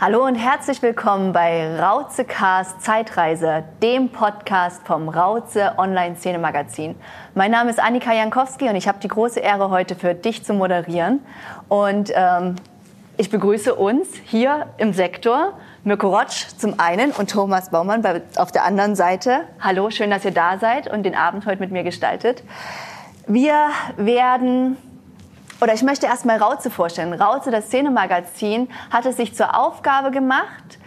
Hallo und herzlich willkommen bei Rauze Cast Zeitreise, dem Podcast vom Rauze Online Szene Magazin. Mein Name ist Annika Jankowski und ich habe die große Ehre, heute für dich zu moderieren. Und ähm, ich begrüße uns hier im Sektor Mirko Rotsch zum einen und Thomas Baumann auf der anderen Seite. Hallo, schön, dass ihr da seid und den Abend heute mit mir gestaltet. Wir werden oder ich möchte erst mal Rauze vorstellen. Rauze, das Szenemagazin, hat es sich zur Aufgabe gemacht,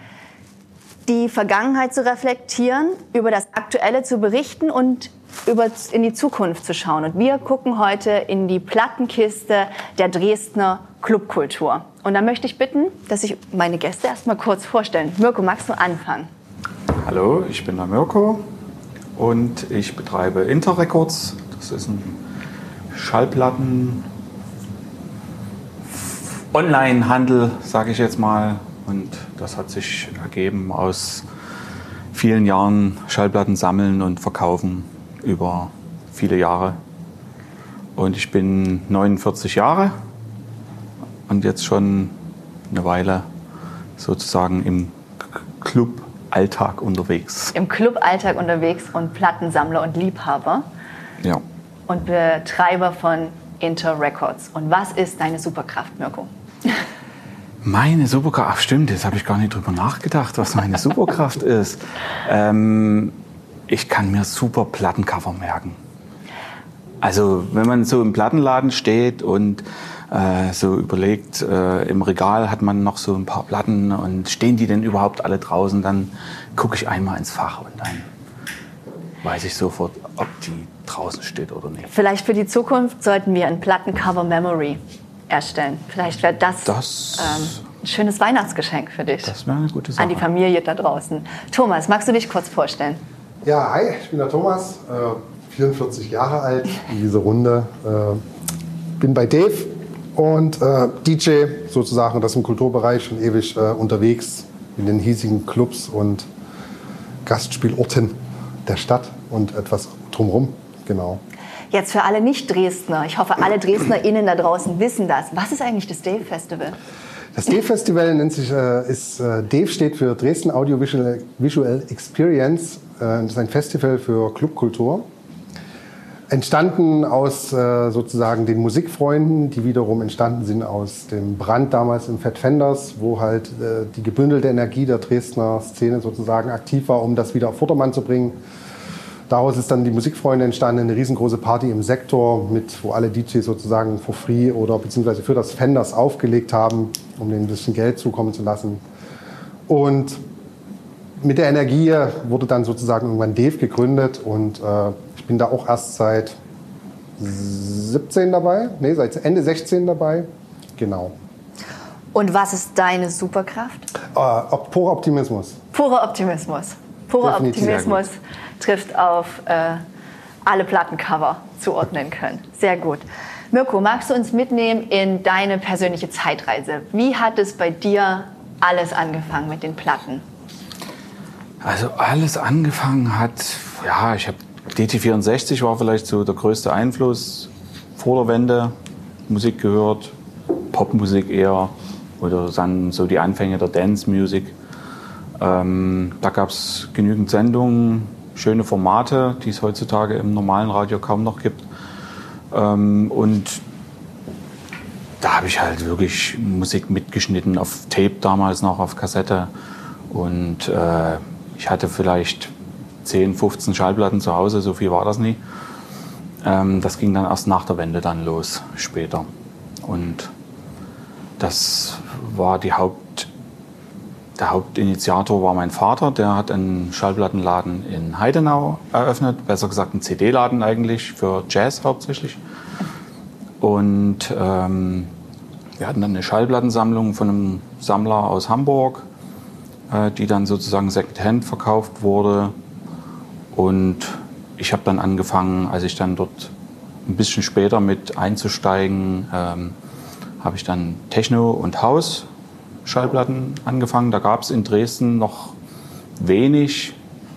die Vergangenheit zu reflektieren, über das Aktuelle zu berichten und über, in die Zukunft zu schauen. Und wir gucken heute in die Plattenkiste der Dresdner Clubkultur. Und da möchte ich bitten, dass sich meine Gäste erst mal kurz vorstellen. Mirko, magst du anfangen? Hallo, ich bin der Mirko und ich betreibe Interrecords. Das ist ein Schallplatten Online-Handel, sage ich jetzt mal. Und das hat sich ergeben aus vielen Jahren Schallplatten sammeln und verkaufen über viele Jahre. Und ich bin 49 Jahre und jetzt schon eine Weile sozusagen im Club-Alltag unterwegs. Im Club-Alltag unterwegs und Plattensammler und Liebhaber. Ja. Und Betreiber von Inter Records. Und was ist deine Superkraft, Mirko? Meine Superkraft, ach stimmt, jetzt habe ich gar nicht drüber nachgedacht, was meine Superkraft ist. Ähm, ich kann mir super Plattencover merken. Also wenn man so im Plattenladen steht und äh, so überlegt, äh, im Regal hat man noch so ein paar Platten und stehen die denn überhaupt alle draußen, dann gucke ich einmal ins Fach und dann weiß ich sofort, ob die draußen steht oder nicht. Vielleicht für die Zukunft sollten wir ein Plattencover Memory erstellen. Vielleicht wäre das, das ähm, ein schönes Weihnachtsgeschenk für dich. Das wäre eine gute Sache. An die Familie da draußen. Thomas, magst du dich kurz vorstellen? Ja, hi, ich bin der Thomas, äh, 44 Jahre alt in dieser Runde. Äh, bin bei Dave und äh, DJ sozusagen, das im Kulturbereich schon ewig äh, unterwegs in den hiesigen Clubs und Gastspielorten der Stadt und etwas drumherum. Genau. Jetzt für alle Nicht-Dresdner, ich hoffe, alle DresdnerInnen da draußen wissen das. Was ist eigentlich das Dave Festival? Das Dave Festival nennt sich, äh, ist, äh, Dave steht für Dresden Audiovisual Visual Experience. Äh, das ist ein Festival für Clubkultur. Entstanden aus äh, sozusagen den Musikfreunden, die wiederum entstanden sind aus dem Brand damals im Fat Fenders, wo halt äh, die gebündelte Energie der Dresdner Szene sozusagen aktiv war, um das wieder auf Vordermann zu bringen Daraus ist dann die Musikfreunde entstanden, eine riesengroße Party im Sektor, mit, wo alle DJs sozusagen for free oder beziehungsweise für das Fenders aufgelegt haben, um denen ein bisschen Geld zukommen zu lassen. Und mit der Energie wurde dann sozusagen irgendwann Dave gegründet und äh, ich bin da auch erst seit 17 dabei, nee, seit Ende 16 dabei, genau. Und was ist deine Superkraft? Äh, purer Optimismus. Purer Optimismus. Purer Definitiv. Optimismus trifft auf äh, alle Plattencover zuordnen können. Sehr gut. Mirko, magst du uns mitnehmen in deine persönliche Zeitreise? Wie hat es bei dir alles angefangen mit den Platten? Also alles angefangen hat, ja, ich habe DT64 war vielleicht so der größte Einfluss vor der Wende. Musik gehört, Popmusik eher oder dann so die Anfänge der Dance Music. Ähm, da gab es genügend Sendungen, schöne Formate, die es heutzutage im normalen Radio kaum noch gibt. Ähm, und da habe ich halt wirklich Musik mitgeschnitten, auf Tape damals noch, auf Kassette. Und äh, ich hatte vielleicht 10, 15 Schallplatten zu Hause, so viel war das nie. Ähm, das ging dann erst nach der Wende dann los, später. Und das war die Haupt, der Hauptinitiator war mein Vater, der hat einen Schallplattenladen in Heidenau eröffnet, besser gesagt einen CD-Laden eigentlich, für Jazz hauptsächlich. Und ähm, wir hatten dann eine Schallplattensammlung von einem Sammler aus Hamburg, äh, die dann sozusagen Secondhand verkauft wurde. Und ich habe dann angefangen, als ich dann dort ein bisschen später mit einzusteigen, ähm, habe ich dann Techno und Haus Schallplatten angefangen. Da gab es in Dresden noch wenig,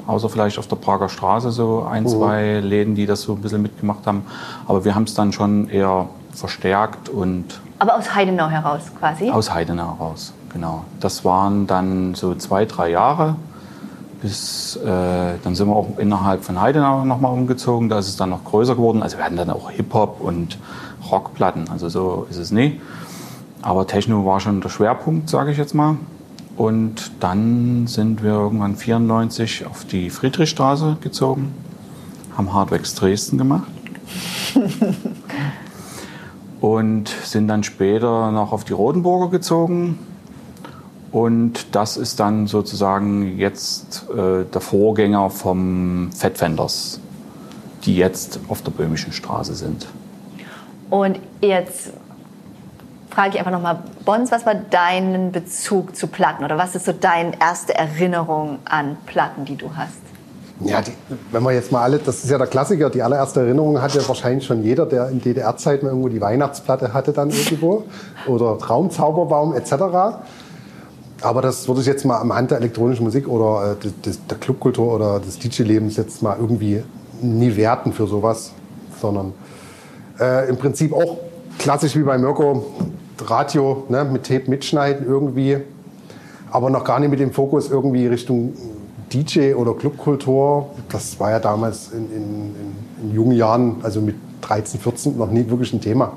außer vielleicht auf der Prager Straße so ein, mhm. zwei Läden, die das so ein bisschen mitgemacht haben. Aber wir haben es dann schon eher verstärkt und. Aber aus Heidenau heraus quasi? Aus Heidenau heraus, genau. Das waren dann so zwei, drei Jahre. Bis, äh, dann sind wir auch innerhalb von Heidenau nochmal umgezogen. Da ist es dann noch größer geworden. Also wir hatten dann auch Hip-Hop und Rockplatten. Also so ist es nie. Aber Techno war schon der Schwerpunkt, sage ich jetzt mal. Und dann sind wir irgendwann 94 auf die Friedrichstraße gezogen, haben Hardwax Dresden gemacht. und sind dann später noch auf die Rotenburger gezogen. Und das ist dann sozusagen jetzt äh, der Vorgänger vom Fettfenders, die jetzt auf der Böhmischen Straße sind. Und jetzt frage ich einfach nochmal, Bons, was war dein Bezug zu Platten oder was ist so deine erste Erinnerung an Platten, die du hast? Ja, die, wenn man jetzt mal alle, das ist ja der Klassiker, die allererste Erinnerung hat ja wahrscheinlich schon jeder, der in DDR-Zeiten irgendwo die Weihnachtsplatte hatte dann irgendwo oder Traumzauberbaum etc. Aber das würde ich jetzt mal am Hand der elektronischen Musik oder äh, des, der Clubkultur oder des DJ-Lebens jetzt mal irgendwie nie werten für sowas, sondern äh, im Prinzip auch klassisch wie bei Mirko, Radio ne, mit Tape mitschneiden irgendwie, aber noch gar nicht mit dem Fokus irgendwie Richtung DJ oder Clubkultur. Das war ja damals in, in, in, in jungen Jahren, also mit 13, 14, noch nie wirklich ein Thema.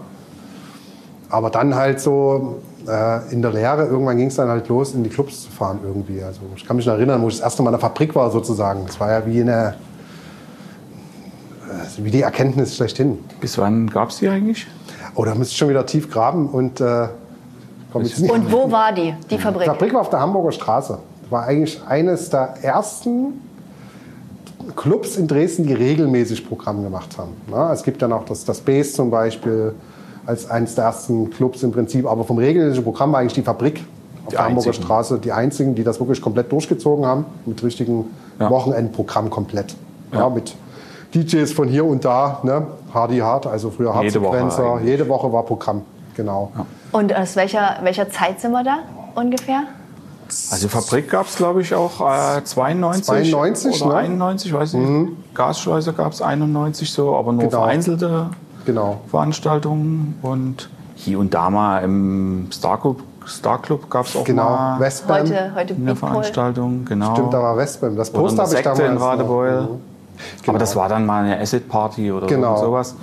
Aber dann halt so äh, in der Lehre, irgendwann ging es dann halt los, in die Clubs zu fahren irgendwie. Also ich kann mich noch erinnern, wo ich das erste Mal in der Fabrik war sozusagen. Das war ja wie eine, äh, wie die Erkenntnis schlechthin. Bis wann gab es die eigentlich? Oh, da müsste ich schon wieder tief graben und äh, Und wo war die, die Fabrik? Die Fabrik war auf der Hamburger Straße. War eigentlich eines der ersten Clubs in Dresden, die regelmäßig Programm gemacht haben. Na, es gibt dann auch das, das Base zum Beispiel als eines der ersten Clubs im Prinzip. Aber vom regelmäßigen Programm war eigentlich die Fabrik auf Die der Hamburger. Straße die einzigen, die das wirklich komplett durchgezogen haben. Mit richtigen Ja. Wochenendprogramm komplett. Ja. Ja. mit DJs von hier und da. Ne? Hardy Hard, also früher Jede Hardsequencer. eigentlich. Jede Woche war Programm. Genau. Und aus welcher, welcher Zeit sind wir da ungefähr? Also Fabrik gab es, glaube ich, auch äh, 92, 92, oder ne? 91, weiß ich nicht. Gasschleuse gab es 91 so, aber nur Genau. vereinzelte Genau. Veranstaltungen. Und hier und da mal im Star Club, Star Club gab es auch Genau. mal Westbam. Heute, heute eine. Veranstaltung. Genau. Stimmt, da war Westbam. Das Poster habe ich damals in Radebeul. noch. Mhm. Aber das war dann mal eine Acid-Party oder Genau. sowas.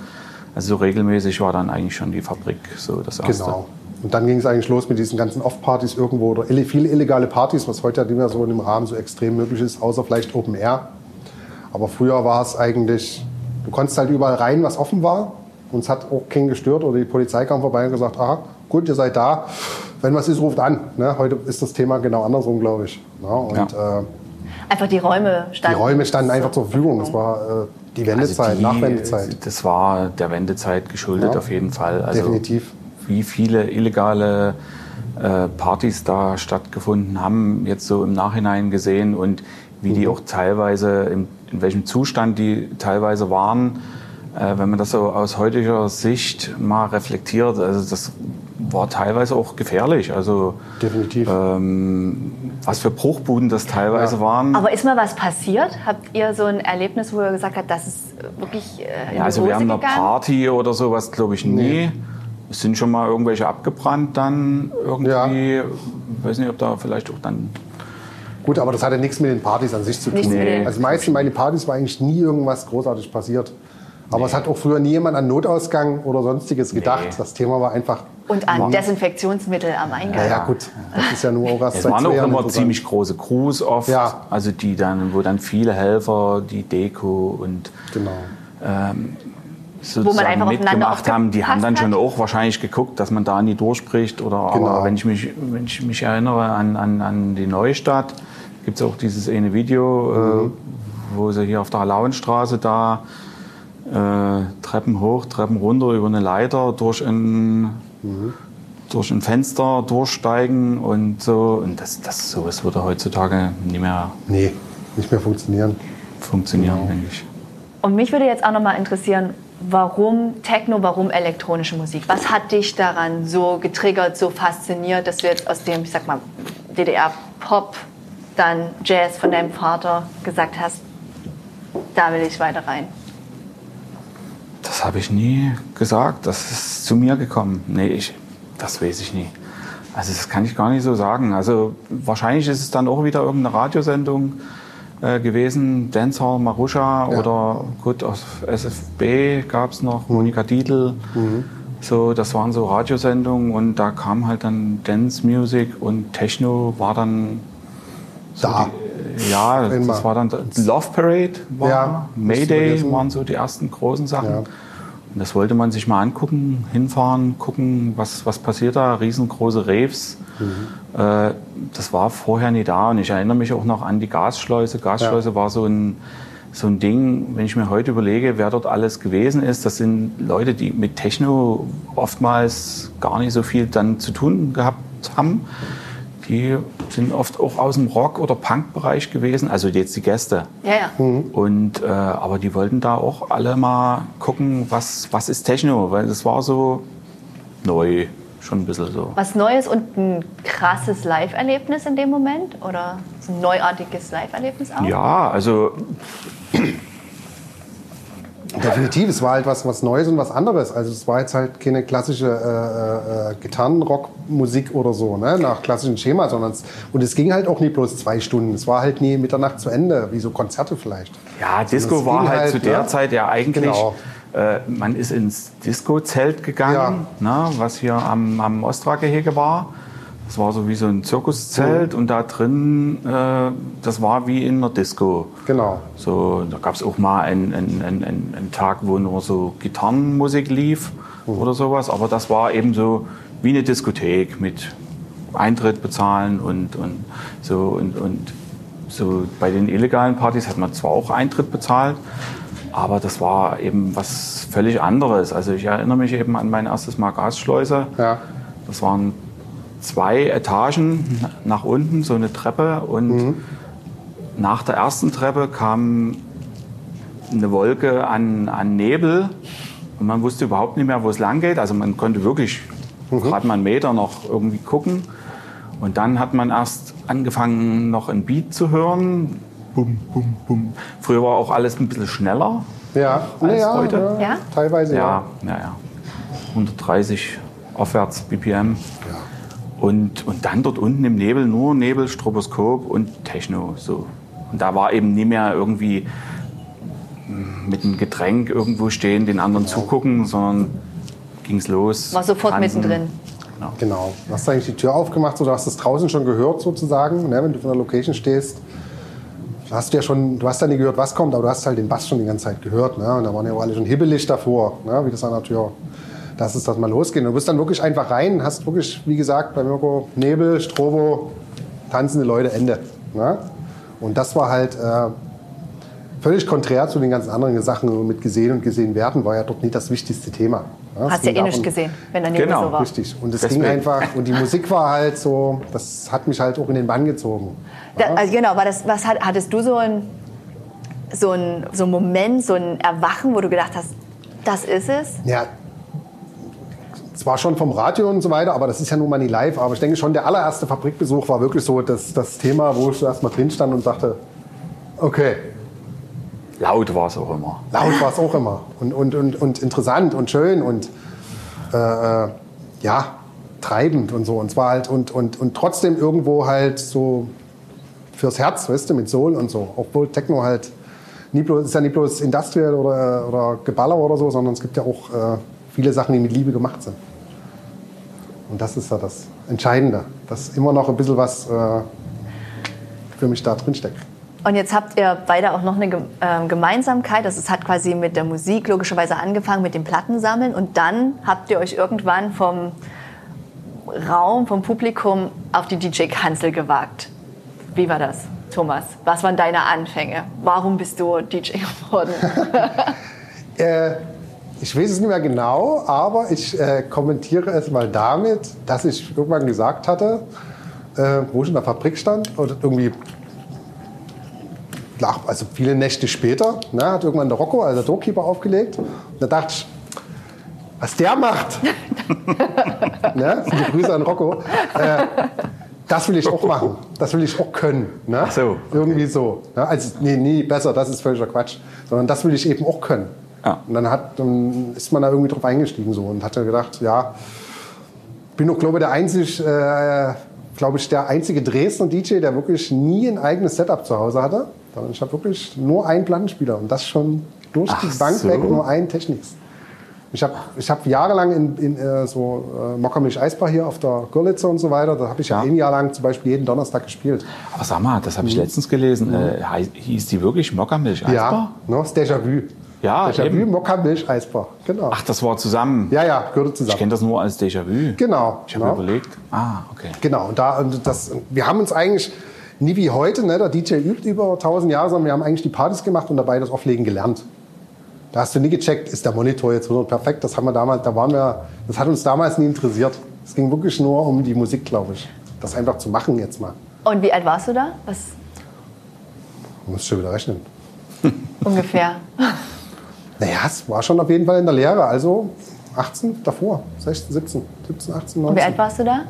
Also so regelmäßig war dann eigentlich schon die Fabrik so das erste. Genau. Und dann ging es eigentlich los mit diesen ganzen Off-Partys irgendwo oder viele illegale Partys, was heute ja nicht mehr so in dem Rahmen so extrem möglich ist, außer vielleicht Open Air. Aber früher war es eigentlich, du konntest halt überall rein, was offen war. Uns hat auch keinen gestört oder die Polizei kam vorbei und gesagt, aha, gut, ihr seid da. Wenn was ist, ruft an. Ne? Heute ist das Thema genau andersrum, glaube ich. Ja, und äh, Einfach die Räume die standen. Räume standen einfach zur Verfügung. Es war äh, die Wendezeit, Also die- Nachwendezeit. Das war der Wendezeit geschuldet Ja. auf jeden Fall. Also Definitiv. Wie viele illegale äh, Partys da stattgefunden haben, jetzt so im Nachhinein gesehen und wie die auch teilweise, in, in welchem Zustand die teilweise waren. Äh, wenn man das so aus heutiger Sicht mal reflektiert, also das war teilweise auch gefährlich. Also Definitiv. ähm, was für Bruchbuden das teilweise waren. Aber ist mal was passiert? Habt ihr so ein Erlebnis, wo ihr gesagt habt, das ist wirklich äh, in Ja, also Hose während einer gegangen? Party oder sowas glaube ich nie. Es sind schon mal irgendwelche abgebrannt dann irgendwie. Ich weiß nicht, ob da vielleicht auch dann. Gut, aber das hatte nichts mit den Partys an sich zu tun. Nichts mit den- Also meistens meine Partys war eigentlich nie irgendwas großartig passiert. Aber es hat auch früher nie jemand an Notausgang oder sonstiges gedacht. Das Thema war einfach. Und an Desinfektionsmittel am Eingang. Ja, ja, gut. Das ist ja nur auch erst Es waren auch immer ziemlich große Crews oft. Ja. Also die dann, wo dann viele Helfer, die Deko und Genau. sozusagen einfach aufeinander mitgemacht haben, die haben dann schon hat? auch wahrscheinlich geguckt, dass man da nie durchspricht. Oder Genau. aber wenn ich mich, wenn ich mich erinnere an, an, an die Neustadt, gibt es auch dieses eine Video, Mhm. äh, wo sie hier auf der Lauenstraße da äh, Treppen hoch, Treppen runter über eine Leiter durch ein Mhm. durch ein Fenster durchsteigen und so. Und das, das sowas würde heutzutage nicht mehr Nee, nicht mehr funktionieren. funktionieren, Genau. denke ich. Und mich würde jetzt auch noch mal interessieren, warum Techno, warum elektronische Musik? Was hat dich daran so getriggert, so fasziniert, dass du jetzt aus dem, ich sag mal, DDR-Pop, dann Jazz von deinem Vater gesagt hast, da will ich weiter rein? Das habe ich nie gesagt. Das ist zu mir gekommen. Nee, ich, das weiß ich nie. Also das kann ich gar nicht so sagen. Also wahrscheinlich ist es dann auch wieder irgendeine Radiosendung äh, gewesen, Dancehall, Marusha Ja. oder gut aus SFB gab es noch, Monika Dietl. So, das waren so Radiosendungen und da kam halt dann Dance Music und Techno war dann so Da. Die, ja, Immer. das war dann Love Parade, war, Ja, Mayday waren so die ersten großen Sachen. Ja. Und das wollte man sich mal angucken, hinfahren, gucken, was, was passiert da. Riesengroße Raves. Mhm. Äh, das war vorher nie da. Und ich erinnere mich auch noch an die Gasschleuse. Gasschleuse war so ein, so ein Ding, wenn ich mir heute überlege, wer dort alles gewesen ist. Das sind Leute, die mit Techno oftmals gar nicht so viel dann zu tun gehabt haben. Die sind oft auch aus dem Rock- oder Punk-Bereich gewesen. Also jetzt die Gäste. Ja, ja. Und, äh, aber die wollten da auch alle mal gucken, was, was ist Techno, weil das war so neu, schon ein bisschen so. Was Neues und ein krasses Live-Erlebnis in dem Moment? Oder so ein neuartiges Live-Erlebnis auch? Ja, also Definitiv, es war halt was, was Neues und was anderes. Also es war jetzt halt keine klassische äh, äh, Gitarrenrockmusik oder so, ne? nach klassischem Schema, sondern es, und es ging halt auch nie bloß zwei Stunden. Es war halt nie Mitternacht zu Ende, wie so Konzerte vielleicht. ja, Disco war halt, halt, zu der ne? Zeit ja eigentlich, Genau. äh, man ist ins Disco-Zelt gegangen, ne, was hier am, am Ostra-Gehege war. Das war so wie so ein Zirkuszelt und da drin, äh, das war wie in einer Disco. Genau. So, da gab es auch mal einen, einen, einen, einen Tag, wo nur so Gitarrenmusik lief oder sowas. Aber das war eben so wie eine Diskothek mit Eintritt bezahlen und, und so. Und, und so bei den illegalen Partys hat man zwar auch Eintritt bezahlt, aber das war eben was völlig anderes. Also ich erinnere mich eben an mein erstes Mal Gasschleuse. Ja. Das waren zwei Etagen nach unten, so eine Treppe. Und nach der ersten Treppe kam eine Wolke an, an Nebel. Und man wusste überhaupt nicht mehr, wo es lang geht. Also man konnte wirklich gerade mal einen Meter noch irgendwie gucken. Und dann hat man erst angefangen, noch ein Beat zu hören. Bum, bum, bum. Früher war auch alles ein bisschen schneller. Ja, Als ja, heute? Ja? teilweise ja. Ja, ja, ja. 130 aufwärts BPM. Und, und dann dort unten im Nebel nur Nebel, Stroboskop und Techno. So. Und da war eben nie mehr irgendwie mm, mit einem Getränk irgendwo stehen, den anderen zugucken, sondern ging's los. War sofort tanzen. mittendrin. Genau. Du hast eigentlich die Tür aufgemacht, so, du hast es draußen schon gehört sozusagen, ne, wenn du von der Location stehst. Hast du ja schon, du hast ja nie gehört, was kommt, aber du hast halt den Bass schon die ganze Zeit gehört. Ne? Und da waren ja auch alle schon hibbelig davor, ne? wie das an der Tür, dass es das mal losgeht. Und du bist dann wirklich einfach rein, hast wirklich, wie gesagt, bei Mirko Nebel, Strobo, tanzende Leute, Ende. Ne? Und das war halt äh, völlig konträr zu den ganzen anderen Sachen mit gesehen und gesehen werden, war ja dort nicht das wichtigste Thema. Ne? Es Hast ja ging eh nicht gesehen, wenn der Nebel Genau, so war. Richtig. Und es Deswegen. ging einfach, und die Musik war halt so, das hat mich halt auch in den Bann gezogen. Da, also genau, war das, was hat, hattest du so ein, so, ein, so einen Moment, so ein Erwachen, wo du gedacht hast, das ist es? Ja, zwar schon vom Radio und so weiter, aber das ist ja nun mal nie live. Aber ich denke schon, der allererste Fabrikbesuch war wirklich so das, das Thema, wo ich erst mal drin stand und dachte, okay, Laut war es auch immer. laut war es auch immer. Und, und, und, und interessant und schön und äh, äh, ja, treibend und so. Und zwar halt und, und, und trotzdem irgendwo halt so fürs Herz, weißt du, mit Soul und so. Obwohl Techno halt nie bloß, ist ja nicht bloß Industrial oder, oder Geballer oder so, sondern es gibt ja auch äh, viele Sachen, die mit Liebe gemacht sind. Und das ist ja das Entscheidende, dass immer noch ein bisschen was äh, für mich da drin steckt. Und jetzt habt ihr beide auch noch eine ähm, Gemeinsamkeit. Also es hat quasi mit der Musik logischerweise angefangen, mit dem Plattensammeln. Und dann habt ihr euch irgendwann vom Raum, vom Publikum auf die DJ-Kanzel gewagt. Wie war das, Thomas? Was waren deine Anfänge? Warum bist du DJ geworden? Äh, ich weiß es nicht mehr genau, aber ich äh, kommentiere es mal damit, dass ich irgendwann gesagt hatte, äh, wo ich in der Fabrik stand, oder irgendwie, nach, also viele Nächte später, ne, hat irgendwann der Rocco, also der Doorkeeper, aufgelegt. Und da dachte ich, was der macht, ne, viele Grüße an Rocco, äh, das will ich auch machen, das will ich auch können. Ne? Ach so, Irgendwie so. Ne? Also, nee, nie besser, das ist völliger Quatsch. Sondern das will ich eben auch können. Ja. Und dann, hat, dann ist man da irgendwie drauf eingestiegen so und hat dann gedacht, ja, bin auch, glaube ich, der einzige, äh, glaube ich, der einzige Dresdner DJ, der wirklich nie ein eigenes Setup zu Hause hatte. Ich habe wirklich nur einen Plattenspieler und das schon durch Ach die Bank so. weg nur einen Technics. Ich habe ich hab jahrelang in, in äh, so äh, Mockermilch Eisbar hier auf der Görlitzer und so weiter, da habe ich ja. Ein Jahr lang zum Beispiel jeden Donnerstag gespielt. Aber sag mal, das habe ich letztens gelesen. Äh, hei- hieß die wirklich Mockermilch Mhm. Ja, ne, das Déjà-vu. Ja, Déjà-vu, eben. Mokka-Milch, Eisbar. Genau. Ach, das war zusammen. Ja, ja, gehörte Ich zusammen. kenne das nur als Déjà-vu. Genau. Ich habe genau. mir überlegt, ah, okay. Genau, und da, und das, wir haben uns eigentlich nie wie heute, ne, der DJ übt über 1000 Jahre, sondern wir haben eigentlich die Partys gemacht und dabei das Auflegen gelernt. Da hast du nie gecheckt, ist der Monitor jetzt 100 perfekt? Das haben wir damals, da waren wir, das hat uns damals nie interessiert. Es ging wirklich nur um die Musik, glaube ich. Das einfach zu machen jetzt mal. Und wie alt warst du da? Was Du musst schon wieder rechnen. ungefähr? Naja, es war schon auf jeden Fall in der Lehre, also 18 davor, 16, 17, 17, 18, Und wie alt 19. warst du da?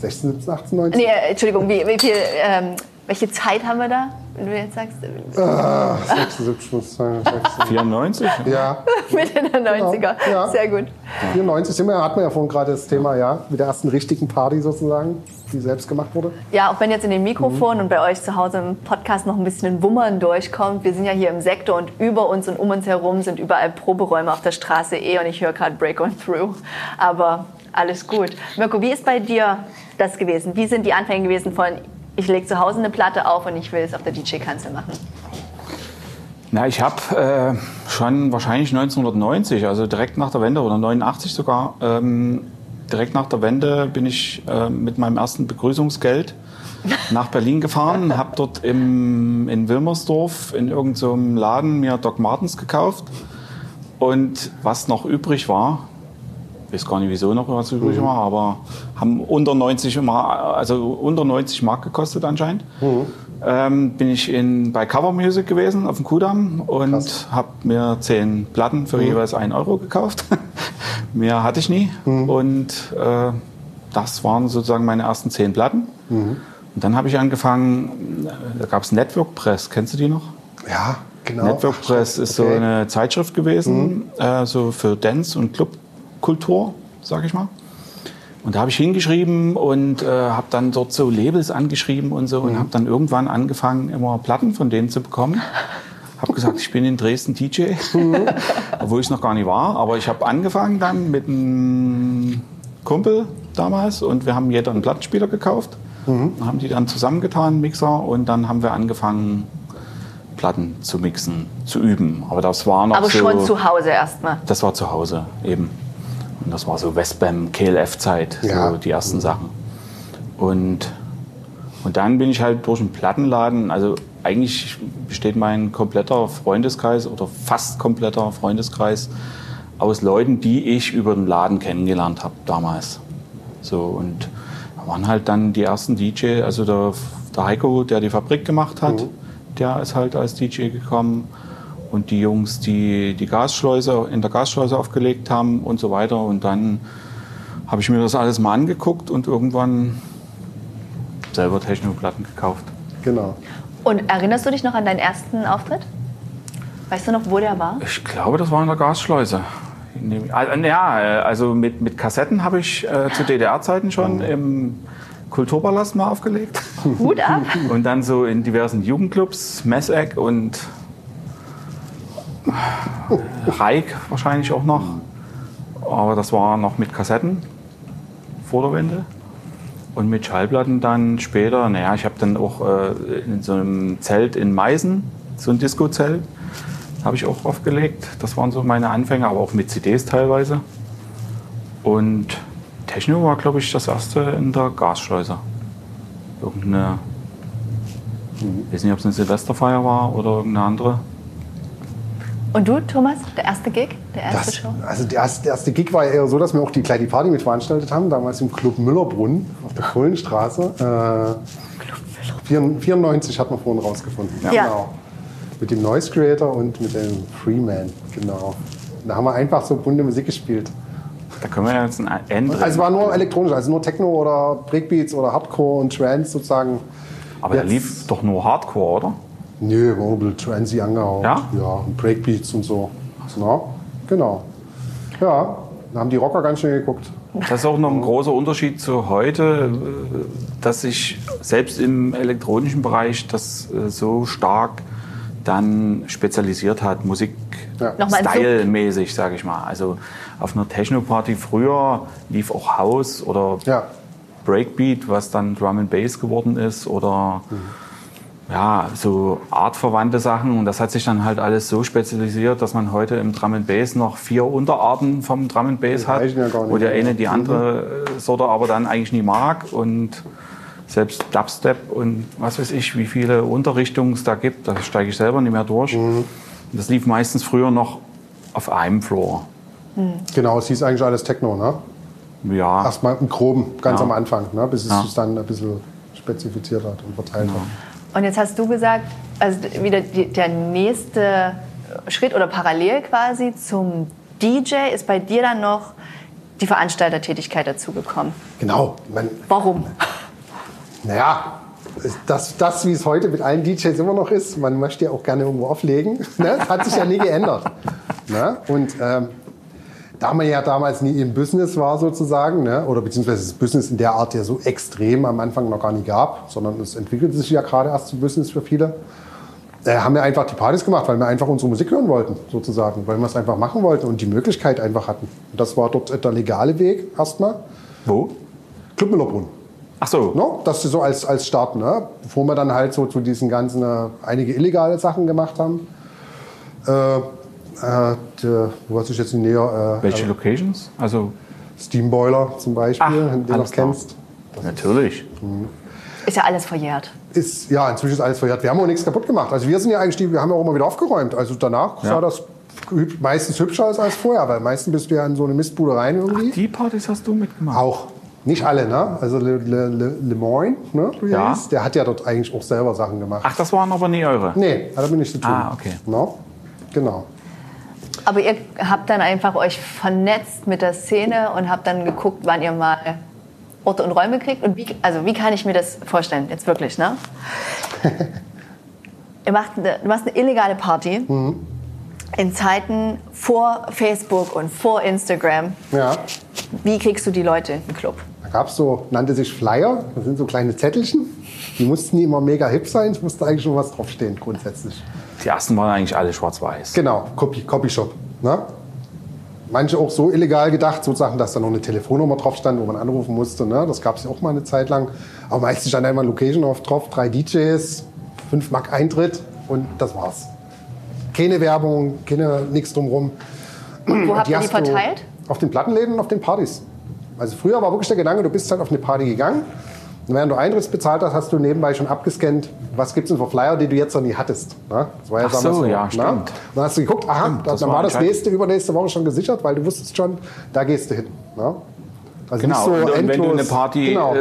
16, 17, 18, 19. Nee, äh, Entschuldigung, wie, wie viel, ähm, welche Zeit haben wir da, wenn du jetzt sagst? Ah, 76, muss. 16. 94? Ja, Mitte der 90er. Ja. Sehr gut. 94 sind wir, hatten wir ja vorhin gerade das Thema, ja, mit der ersten richtigen Party sozusagen, die selbst gemacht wurde. Ja, auch wenn jetzt in den Mikrofonen Mhm. und bei euch zu Hause im Podcast noch ein bisschen ein Wummern durchkommt. Wir sind ja hier im Sektor und über uns und um uns herum sind überall Proberäume auf der Straße eh und ich höre gerade Break on Through. Aber alles gut. Mirko, wie ist bei dir das gewesen? Wie sind die Anfänge gewesen von ich lege zu Hause eine Platte auf und ich will es auf der DJ-Kanzel machen? Na, ich habe äh, schon wahrscheinlich 1990, also direkt nach der Wende oder 89 sogar, ähm, direkt nach der Wende bin ich äh, mit meinem ersten Begrüßungsgeld nach Berlin gefahren, habe dort im, in Wilmersdorf in irgendeinem so Laden mir Doc Martens gekauft und was noch übrig war, ich weiß gar nicht, wieso noch was übrig war, aber haben unter 90 Mark, also unter 90 Mark gekostet anscheinend. Ähm, bin ich in, bei Cover Music gewesen auf dem Kudamm und habe mir zehn Platten für jeweils 1 Euro gekauft. Mehr hatte ich nie. Und äh, das waren sozusagen meine ersten zehn Platten. Und dann habe ich angefangen, da gab es Network Press, kennst du die noch? Ja, genau. Network Ach, Press ist so okay. eine Zeitschrift gewesen, äh, so für Dance- und Clubkultur, sag ich mal. Und da habe ich hingeschrieben und äh, habe dann dort so Labels angeschrieben und so und habe dann irgendwann angefangen, immer Platten von denen zu bekommen. Habe gesagt, ich bin in Dresden DJ, obwohl ich noch gar nicht war. Aber ich habe angefangen dann mit einem Kumpel damals und wir haben jeder einen Plattenspieler gekauft. Und haben die dann zusammengetan, Mixer, und dann haben wir angefangen, Platten zu mixen, zu üben. Aber das war noch Aber so. schon zu Hause erstmal. Das war zu Hause eben. Und das war so Westbam, KLF-Zeit, Ja. so die ersten Sachen. Und, und dann bin ich halt durch einen Plattenladen, also eigentlich besteht mein kompletter Freundeskreis oder fast kompletter Freundeskreis aus Leuten, die ich über den Laden kennengelernt habe damals. So und da waren halt dann die ersten DJ, also der, der Heiko, der die Fabrik gemacht hat, der ist halt als DJ gekommen und die Jungs, die die Gasschleuse in der Gasschleuse aufgelegt haben und so weiter. Und dann habe ich mir das alles mal angeguckt und irgendwann selber Technoplatten gekauft. Genau. Und erinnerst du dich noch an deinen ersten Auftritt? Weißt du noch, wo der war? Ich glaube, das war in der Gasschleuse. Nee, äh, Ja, äh, also mit, mit Kassetten habe ich äh, zu DDR-Zeiten schon im Kulturpalast mal aufgelegt. Hut ab. Und dann so in diversen Jugendclubs, Messeck und Reik wahrscheinlich auch noch. Aber das war noch mit Kassetten vor der Wende. Und mit Schallplatten dann später, naja, ich habe dann auch äh, in so einem Zelt in Meißen, so ein Disco-Zelt, habe ich auch aufgelegt. Das waren so meine Anfänge, aber auch mit CDs teilweise. Und Techno war, glaube ich, das erste in der Gasschleuse. Irgendeine, ich weiß nicht, ob es eine Silvesterfeier war oder irgendeine andere. Und du, Thomas, der erste Gig, der erste Das, Show? also der erste, der erste Gig war eher so, dass wir auch die kleine Party mit veranstaltet haben, damals im Club Müllerbrunn auf der Kohlenstraße. Äh, 94 hat man vorhin rausgefunden. Ja. Genau. Mit dem Noise Creator und mit dem Freeman, genau. Da haben wir einfach so bunte Musik gespielt. Da können wir jetzt ein Ende. Also es war nur elektronisch, also nur Techno oder Breakbeats oder Hardcore und Trance sozusagen. aber da jetzt- lief doch nur Hardcore, oder? Ein bisschen Transy angehaucht. Ja? Ja, und Breakbeats und so. Na, genau. Ja, da haben die Rocker ganz schön geguckt. das ist auch noch ein großer Unterschied zu heute, äh, dass sich selbst im elektronischen Bereich das äh, so stark dann spezialisiert hat, Musik Ja. Nochmal ein Style-mäßig, sage ich mal. Also auf einer Techno-Party früher lief auch House oder Ja. Breakbeat, was dann Drum and Bass geworden ist oder ja, so artverwandte Sachen. Und das hat sich dann halt alles so spezialisiert, dass man heute im Drum and Bass noch vier Unterarten vom Drum and Bass hat, ja gar nicht wo der eine die andere äh, Sorte aber dann eigentlich nie mag und selbst Dubstep und was weiß ich, wie viele Unterrichtungen es da gibt, da steige ich selber nicht mehr durch. Mhm. Das lief meistens früher noch auf einem Floor. Genau, es hieß eigentlich alles Techno, ne? Ja, Erstmal im Groben, ganz Ja. am Anfang, ne? bis es Ja. sich dann ein bisschen spezifiziert hat und verteilt hat. Und jetzt hast du gesagt, also wieder der nächste Schritt oder parallel quasi zum DJ ist bei dir dann noch die Veranstaltertätigkeit dazugekommen. Genau, man, Warum? Naja, das, das, wie es heute mit allen DJs immer noch ist, man möchte ja auch gerne irgendwo auflegen. Ne? Das hat sich ja nie geändert. Ne? Und ähm, da man ja damals nie im Business war sozusagen, ne? oder beziehungsweise das Business in der Art ja so extrem am Anfang noch gar nicht gab, sondern es entwickelte sich ja gerade erst zum Business für viele, äh, haben wir einfach die Partys gemacht, weil wir einfach unsere Musik hören wollten, sozusagen, weil wir es einfach machen wollten und die Möglichkeit einfach hatten. Und das war dort der legale Weg erstmal. wo? Club Müllerbrunn. Ach so, No, das ist so als, als Start, ne? bevor wir dann halt so zu diesen ganzen äh, einige illegale Sachen gemacht haben. Äh, äh, der, wo hast du jetzt nicht näher? Äh, welche Locations? Also Steamboiler zum Beispiel, Ach, den du noch kennst. natürlich. Ist ja alles verjährt. Ist, ja, inzwischen ist alles verjährt. Wir haben auch nichts kaputt gemacht. Also wir sind ja eigentlich, die, wir haben ja auch immer wieder aufgeräumt. Also danach Ja. sah das meistens hübscher aus als vorher, weil meistens bist du ja in so eine Mistbude rein irgendwie. Die Partys hast du mitgemacht? Auch. Nicht alle, ne? Also Le, Le, Le, Le Moyne, ne? er Ja. hieß, der hat ja dort eigentlich auch selber Sachen gemacht. Ach, das waren aber nie eure. Nee, hat damit nichts zu tun. Ah, okay. No? Genau. Aber ihr habt dann einfach euch vernetzt mit der Szene und habt dann geguckt, wann ihr mal Orte und Räume kriegt. Und wie, also wie kann ich mir das vorstellen? Jetzt wirklich, ne? ihr macht eine, du machst eine illegale Party in Zeiten vor Facebook und vor Instagram. Ja. Wie kriegst du die Leute in den Club? Da gab es so, nannte sich Flyer, das sind so kleine Zettelchen. Die mussten nie immer mega hip sein, es musste eigentlich schon was draufstehen grundsätzlich. Die ersten waren eigentlich alle schwarz-weiß. Genau, Copy, Copyshop. Ne? Manche auch so illegal gedacht, sozusagen, dass da noch eine Telefonnummer drauf stand, wo man anrufen musste. Ne? Das gab es ja auch mal eine Zeit lang. Aber meistens stand einmal Location auf drauf, drei DJs, 5 Mark Eintritt und das war's. Keine Werbung, keine, nichts drumrum. Wo habt ihr die verteilt? Auf den Plattenläden und auf den Partys. Also früher war wirklich der Gedanke, du bist halt auf eine Party gegangen. Und während du Eintritt bezahlt hast, hast du nebenbei schon abgescannt, was gibt es denn für Flyer, die du jetzt noch nie hattest. Ne? Das war ja Ach damals so, ja, ne? stimmt. Dann hast du geguckt, aha, Stimmt, dann das war, das nächste, übernächste Woche schon gesichert, weil du wusstest schon, da gehst du hin. Ne? Also Genau, und, und wenn du endlos- eine Party genau. äh,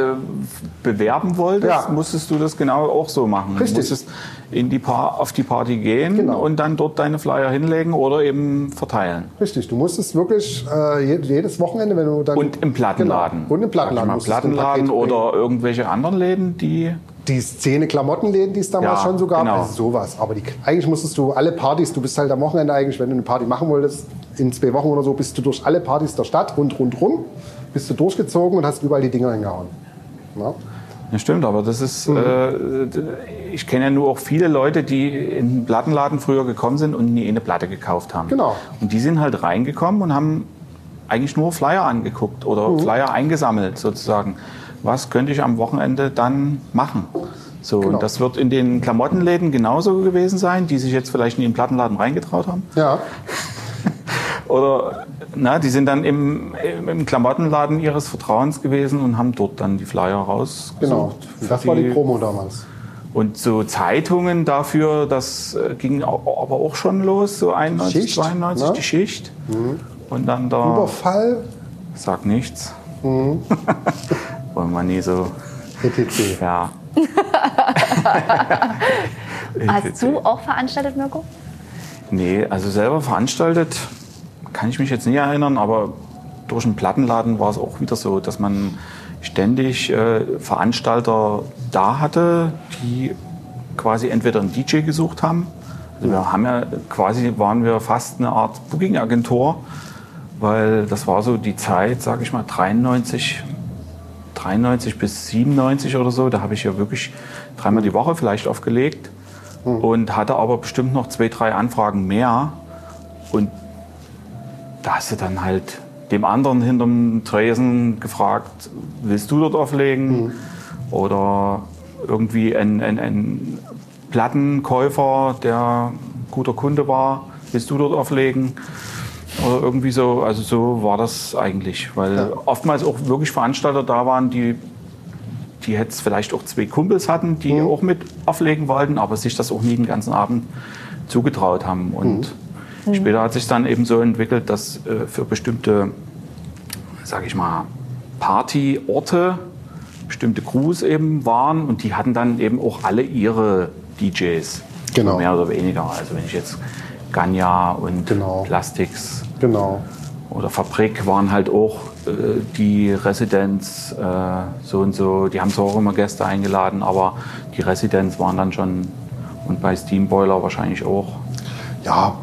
bewerben wolltest, Ja. musstest du das genau auch so machen. Richtig. Du musstest in die pa auf die Party gehen Genau. und dann dort deine Flyer hinlegen oder eben verteilen. Richtig, du musstest wirklich äh, je- jedes Wochenende, wenn du dann... Und im Plattenladen. Genau. Und im Plattenladen. Plattenladen oder irgendwelche anderen Läden, die die Szene Klamottenläden, die es damals Ja, schon so gab, genau. also sowas. Aber die, eigentlich musstest du alle Partys, du bist halt am Wochenende eigentlich, wenn du eine Party machen wolltest, in zwei Wochen oder so, bist du durch alle Partys der Stadt und rundrum, bist du durchgezogen und hast überall die Dinger hingehauen. Ja? Ja, stimmt, aber das ist, Mhm. äh, ich kenne ja nur auch viele Leute, die in den Plattenladen früher gekommen sind und nie eine Platte gekauft haben. Genau. Und die sind halt reingekommen und haben eigentlich nur Flyer angeguckt oder Mhm. Flyer eingesammelt sozusagen. Was könnte ich am Wochenende dann machen? So, Genau. und das wird in den Klamottenläden genauso gewesen sein, die sich jetzt vielleicht nie in den Plattenladen reingetraut haben. ja, Oder na, die sind dann im, im- im Klamottenladen ihres Vertrauens gewesen und haben dort dann die Flyer rausgesucht. genau. Das war die Promo damals. Und so Zeitungen dafür, das äh, ging aber auch schon los, so 91, Schicht, 92, ne? die Schicht. Und dann da, Überfall, sag nichts. Mhm. Wollen wir nie so, etc. ja. Hast du auch veranstaltet, Mirko? Nee, also selber veranstaltet kann ich mich jetzt nie erinnern, aber durch einen Plattenladen war es auch wieder so, dass man ständig äh, Veranstalter da hatte, die quasi entweder einen DJ gesucht haben. Also wir haben ja quasi waren wir fast eine Art Booking-Agentur weil das war so die Zeit, sage ich mal, 93, 93 bis 97 oder so. Da habe ich ja wirklich dreimal die Woche vielleicht aufgelegt und hatte aber bestimmt noch zwei, drei Anfragen mehr. Und da hast du dann halt dem anderen hinterm Tresen gefragt, willst du dort auflegen? Oder irgendwie ein, ein, ein Plattenkäufer, der ein guter Kunde war, willst du dort auflegen? Oder irgendwie so, also so war das eigentlich, weil Ja. oftmals auch wirklich Veranstalter da waren, die, die jetzt vielleicht auch zwei Kumpels hatten, die Mhm. auch mit auflegen wollten, aber sich das auch nie den ganzen Abend zugetraut haben. Und Mhm. Später hat sich dann eben so entwickelt, dass äh, für bestimmte, sage ich mal, Partyorte bestimmte Crews eben waren und die hatten dann eben auch alle ihre DJs. Genau. Mehr oder weniger. Also wenn ich jetzt Ganya und Genau. Plastics Genau. oder Fabrik waren halt auch äh, die Residenz äh, so und so. Die haben zwar auch immer Gäste eingeladen, aber die Residenz waren dann schon und bei Steamboiler wahrscheinlich auch. Ja,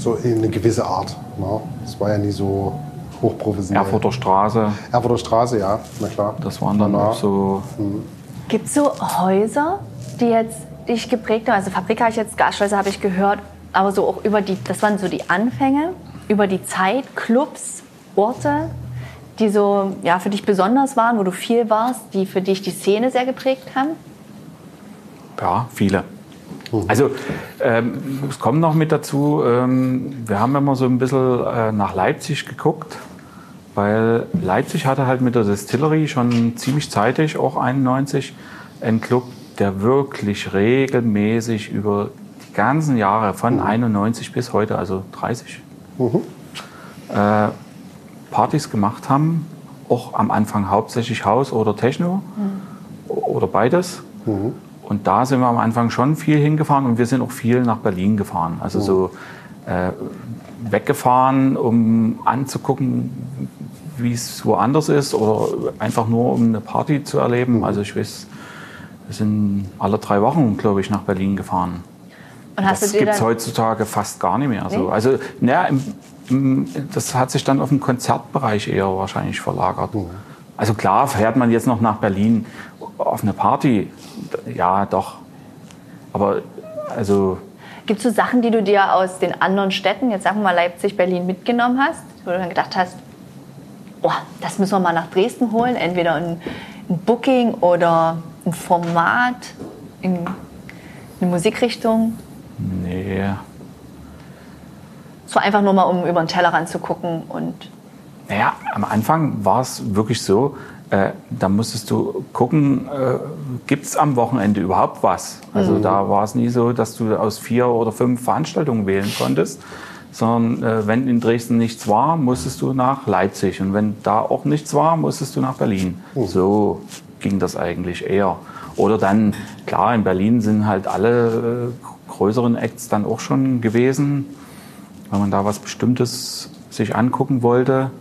so in eine gewisse Art. Ne? Das war ja nie so hochprofessionell. Erfurter Straße, Erfurter Straße, ja, na klar. das waren dann auch so. Gibt es so Häuser, die jetzt dich geprägt haben? Also Fabrik habe ich jetzt, Gasthäuser habe ich gehört, aber so auch über die, das waren so die Anfänge, über die Zeit, Clubs, Orte, die so ja, für dich besonders waren, wo du viel warst, die für dich die Szene sehr geprägt haben? Ja, viele. Also ähm, es kommt noch mit dazu, ähm, wir haben immer so ein bisschen äh, nach Leipzig geguckt, weil Leipzig hatte halt mit der Distillery schon ziemlich zeitig, auch 91, einen Club, der wirklich regelmäßig über die ganzen Jahre von 91 bis heute, also 30, äh, Partys gemacht haben. Auch am Anfang hauptsächlich Haus oder Techno oder beides. Und da sind wir am Anfang schon viel hingefahren und wir sind auch viel nach Berlin gefahren. Also so äh, weggefahren, um anzugucken, wie es woanders ist oder einfach nur um eine Party zu erleben. Also ich weiß, wir sind alle drei Wochen, glaube ich, nach Berlin gefahren. Und hast Das gibt es heutzutage fast gar nicht mehr. So. Also, naja, im, im, das hat sich dann auf den Konzertbereich eher wahrscheinlich verlagert. Also klar, fährt man jetzt noch nach Berlin auf eine Party, ja, doch. Aber also, gibt es so Sachen, die du dir aus den anderen Städten, jetzt sagen wir mal Leipzig, Berlin, mitgenommen hast, wo du dann gedacht hast, oh, das müssen wir mal nach Dresden holen, entweder ein, ein Booking oder ein Format, in, eine Musikrichtung? nee. So einfach nur mal, um über den Tellerrand zu gucken und Naja, am Anfang war es wirklich so, äh, da musstest du gucken, äh, gibt es am Wochenende überhaupt was? Also da war es nie so, dass du aus vier oder fünf Veranstaltungen wählen konntest, sondern äh, wenn in Dresden nichts war, musstest du nach Leipzig und wenn da auch nichts war, musstest du nach Berlin. So ging das eigentlich eher. Oder dann, klar, in Berlin sind halt alle äh, größeren Acts dann auch schon gewesen, wenn man da was Bestimmtes sich angucken wollte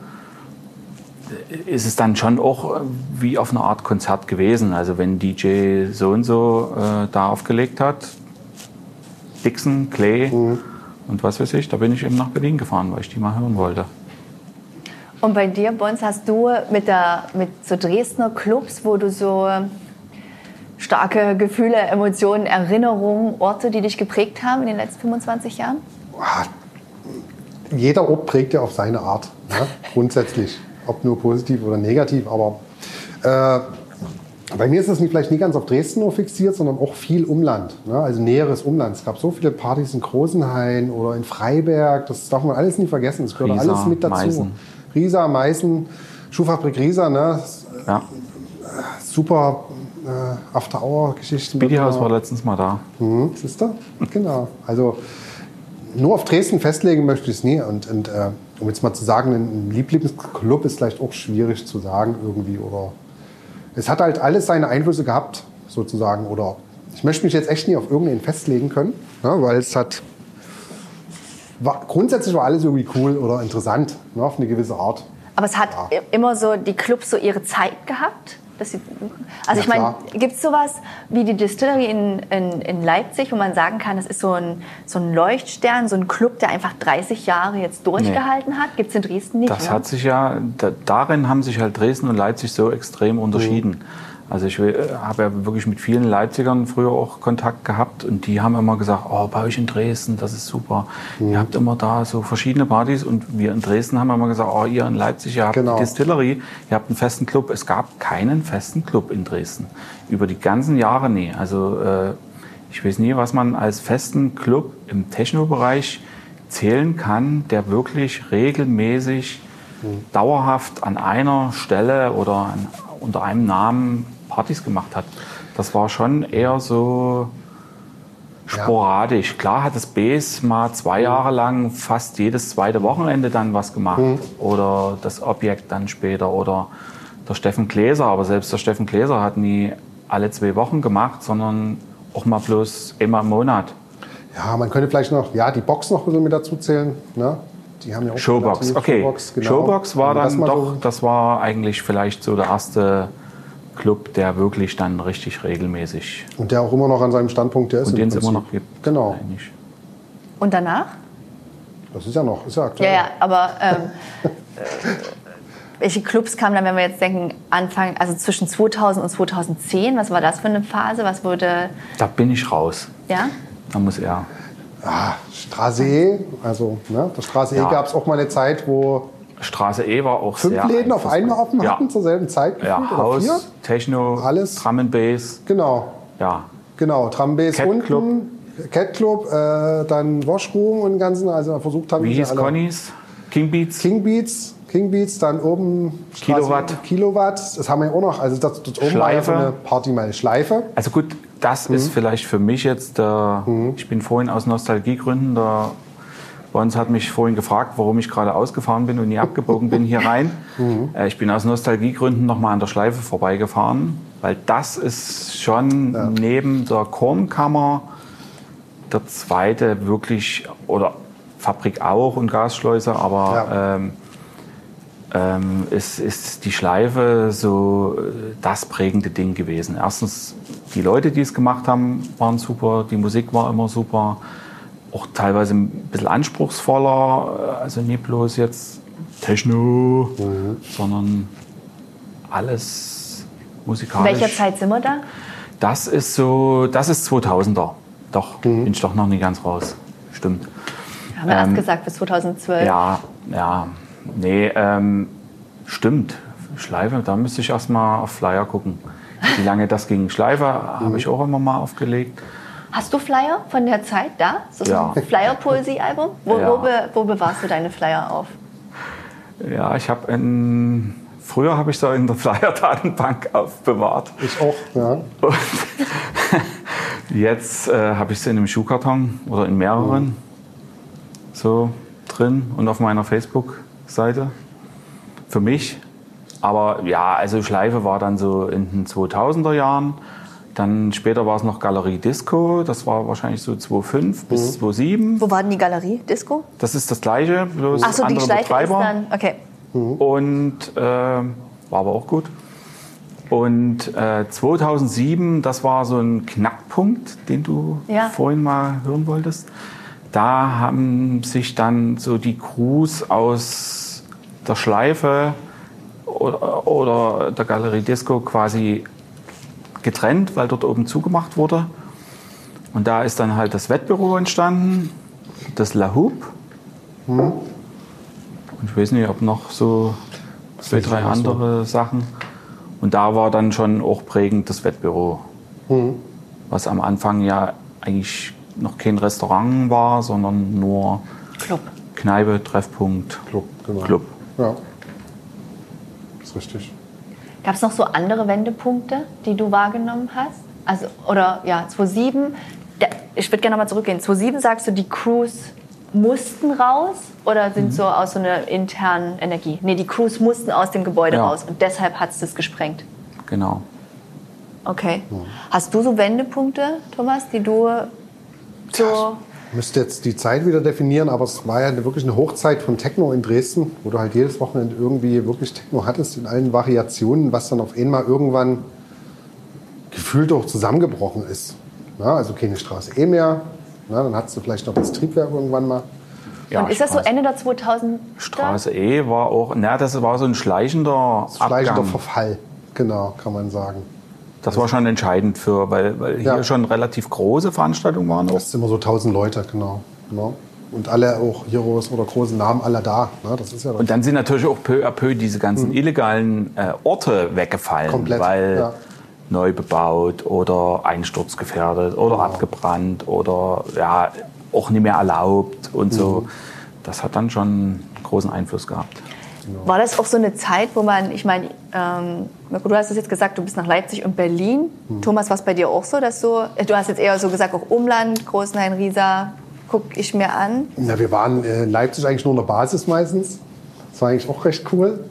ist es dann schon auch äh, wie auf einer Art Konzert gewesen. Also wenn DJ so und so äh, da aufgelegt hat, Dixon, Clay und was weiß ich, da bin ich eben nach Berlin gefahren, weil ich die mal hören wollte. Und bei dir, Bons, hast du mit, der, mit so Dresdner Clubs, wo du so starke Gefühle, Emotionen, Erinnerungen, Orte, die dich geprägt haben in den letzten 25 Jahren? Ah, Jeder Ort prägt ja auf seine Art, ne? grundsätzlich. Ob nur positiv oder negativ. Aber äh, bei mir ist es nicht, vielleicht nie ganz auf Dresden nur fixiert, sondern auch viel Umland. Ne? Also näheres Umland. Es gab so viele Partys in Großenhain oder in Freiberg. Das darf man alles nie vergessen. Das gehört Riesa, alles mit dazu. Meißen. Riesa, Meißen, Schuhfabrik Riesa. Ne? Ja, Super äh, After-Hour-Geschichten. Speedy House war letztens mal da. Mhm, siehst du? Genau. Also nur auf Dresden festlegen möchte ich es nie. Und, und äh, um jetzt mal zu sagen, ein Lieblingsclub ist vielleicht auch schwierig zu sagen irgendwie. Oder es hat halt alles seine Einflüsse gehabt, sozusagen. Oder ich möchte mich jetzt echt nie auf irgendeinen festlegen können, ne, weil es hat. War, grundsätzlich war alles irgendwie cool oder interessant, ne, auf eine gewisse Art. Aber es hat i- immer so die Clubs so ihre Zeit gehabt. Dass sie, also Ja, ich meine, gibt es sowas wie die Distillery in, in, in Leipzig, wo man sagen kann, das ist so ein, so ein Leuchtstern, so ein Club, der einfach 30 Jahre jetzt durchgehalten hat? Gibt es in Dresden nicht? Das ne? hat sich ja, da, darin haben sich halt Dresden und Leipzig so extrem unterschieden. Also ich äh, habe ja wirklich mit vielen Leipzigern früher auch Kontakt gehabt und die haben immer gesagt, oh, bei euch in Dresden, das ist super. Ihr habt immer da so verschiedene Partys und wir in Dresden haben immer gesagt, oh, ihr in Leipzig, ihr habt Genau. die Distillery, ihr habt einen festen Club. Es gab keinen festen Club in Dresden. Über die ganzen Jahre nie. Also äh, ich weiß nie, was man als festen Club im Techno-Bereich zählen kann, der wirklich regelmäßig dauerhaft an einer Stelle oder an, unter einem Namen Partys gemacht hat. Das war schon eher so sporadisch. Klar hat das Base mal zwei Jahre lang fast jedes zweite Wochenende dann was gemacht. Oder das Objekt dann später. Oder der Steffen Gläser. Aber selbst der Steffen Gläser hat nie alle zwei Wochen gemacht, sondern auch mal bloß einmal im Monat. Ja, man könnte vielleicht noch, ja, die Box noch ein bisschen mit dazu zählen. Ne? Die haben ja auch Showbox, relativ- okay. Showbox, genau. Showbox war dann doch, so- das war eigentlich vielleicht so der erste Club, der wirklich dann richtig regelmäßig Und der auch immer noch an seinem Standpunkt der ist. und den es immer noch gibt. Genau. Eigentlich. Und danach? Das ist ja noch, ist ja Ja, aktuell. ja, aber ähm, äh, welche Clubs kamen dann, wenn wir jetzt denken, Anfang, also zwischen 2000 und 2010? Was war das für eine Phase? Was wurde, Da bin ich raus. ja? Da muss er. Ah, Straße E, also ne, der Straße E Ja. gab es auch mal eine Zeit, wo Straße E war auch fünf sehr Läden auf einmal offen ja. hatten zur selben Zeit Ja? Haus, Techno, Alles. Drum and Bass. Genau, Ja, genau. Trambase Cat unten, Club. Cat Club, äh, dann Washroom und den ganzen, also versucht haben wie hieß Connys? King Beats? King Beats, King Beats, dann oben Straße- Kilowatt. Kilowatt, das haben wir ja auch noch. Also das, dort oben war ja so Schleife. eine Partymeile. Schleife. Also gut, das Mhm. ist vielleicht für mich jetzt der. Ich bin vorhin aus Nostalgiegründen, der bei uns hat mich vorhin gefragt, warum ich gerade ausgefahren bin und nie abgebogen bin hier rein. Mhm. Äh, Ich bin aus Nostalgiegründen nochmal an der Schleife vorbeigefahren, weil das ist schon neben der Kornkammer der zweite wirklich, oder Fabrik auch und Gasschleuse, aber Ja. ähm, ähm, ist, ist die Schleife so äh, das prägende Ding gewesen. Erstens, die Leute, die es gemacht haben, waren super, die Musik war immer super, auch teilweise ein bisschen anspruchsvoller, äh, also nicht bloß jetzt Techno, sondern alles musikalisch. Welcher Zeit sind wir da? Das ist so, das ist 2000er. Doch, bin ich doch noch nie ganz raus. Stimmt. Haben wir erst Ähm, gesagt, bis 2012. Ja, ja, nee, ähm, stimmt. Schleife, da müsste ich erst mal auf Flyer gucken, wie lange das ging. Schleife habe ich auch immer mal aufgelegt. Hast du Flyer von der Zeit da? So, Ja. ein Flyer-Poesie-Album? Wo, Ja. wo, be, wo bewahrst du deine Flyer auf? Ja, ich habe in, früher habe ich da in der Flyer-Datenbank aufbewahrt. Ich auch, ja. Und jetzt äh, habe ich sie in einem Schuhkarton oder in mehreren so drin und auf meiner Facebook-Seite für mich. Aber ja, also Schleife war dann so in den 2000er Jahren. Dann später war es noch Galerie Disco, das war wahrscheinlich so 2005 bis 2007. Wo war denn die Galerie? Disco? Das ist das gleiche, bloß Achso, die andere Schleife Betreiber. ist dann. Okay. Und äh, war aber auch gut. Und äh, 2007, das war so ein Knackpunkt, den du Ja. vorhin mal hören wolltest. Da haben sich dann so die Crews aus der Schleife oder, oder der Galerie Disco quasi getrennt, weil dort oben zugemacht wurde. Und da ist dann halt das Wettbüro entstanden, das La Hoop. Und ich weiß nicht, ob noch so zwei, drei auch so. andere Sachen. Und da war dann schon auch prägend das Wettbüro. Was am Anfang ja eigentlich noch kein Restaurant war, sondern nur Club. Kneipe, Treffpunkt, Club, genau. Club. Ja. Ist richtig. Gab es noch so andere Wendepunkte, die du wahrgenommen hast? Also, oder ja, 2007, der, ich würde gerne nochmal zurückgehen. 2007 sagst du, die Crews mussten raus oder Mhm. sind so aus so einer internen Energie? Nee, die Crews mussten aus dem Gebäude Ja. raus und deshalb hat es das gesprengt. Genau. Okay. Hast du so Wendepunkte, Thomas, die du so. Müsste jetzt die Zeit wieder definieren, aber es war ja wirklich eine Hochzeit von Techno in Dresden, wo du halt jedes Wochenende irgendwie wirklich Techno hattest in allen Variationen, was dann auf einmal irgendwann gefühlt auch zusammengebrochen ist. Ja, also keine Straße eh mehr. Na, dann hattest du vielleicht noch das Triebwerk irgendwann mal. Ja, und ist das so Straße- Ende der 2000 Straße E war auch, na, das war so ein schleichender Schleichender Abgang. Verfall, genau, kann man sagen. Das war schon entscheidend für, weil, weil hier Ja. schon relativ große Veranstaltungen waren. Auch. Das sind immer so 1000 Leute, genau. genau. Und alle auch Heroes oder große Namen, alle da. Ne? Das ist ja Und dann sind natürlich auch peu à peu diese ganzen illegalen äh, Orte weggefallen, Mhm. Komplett, weil ja. neu bebaut oder einsturzgefährdet oder Genau. abgebrannt oder ja, auch nicht mehr erlaubt und so. Mhm. Das hat dann schon großen Einfluss gehabt. War das auch so eine Zeit, wo man, ich meine, ähm, du hast es jetzt gesagt, du bist nach Leipzig und Berlin. Hm. Thomas, war es bei dir auch so, dass du, äh, du hast jetzt eher so gesagt, auch Umland, Großenhain, Riesa, guck ich mir an. Na, wir waren äh, in Leipzig eigentlich nur in der Basis meistens. Das war eigentlich auch recht cool.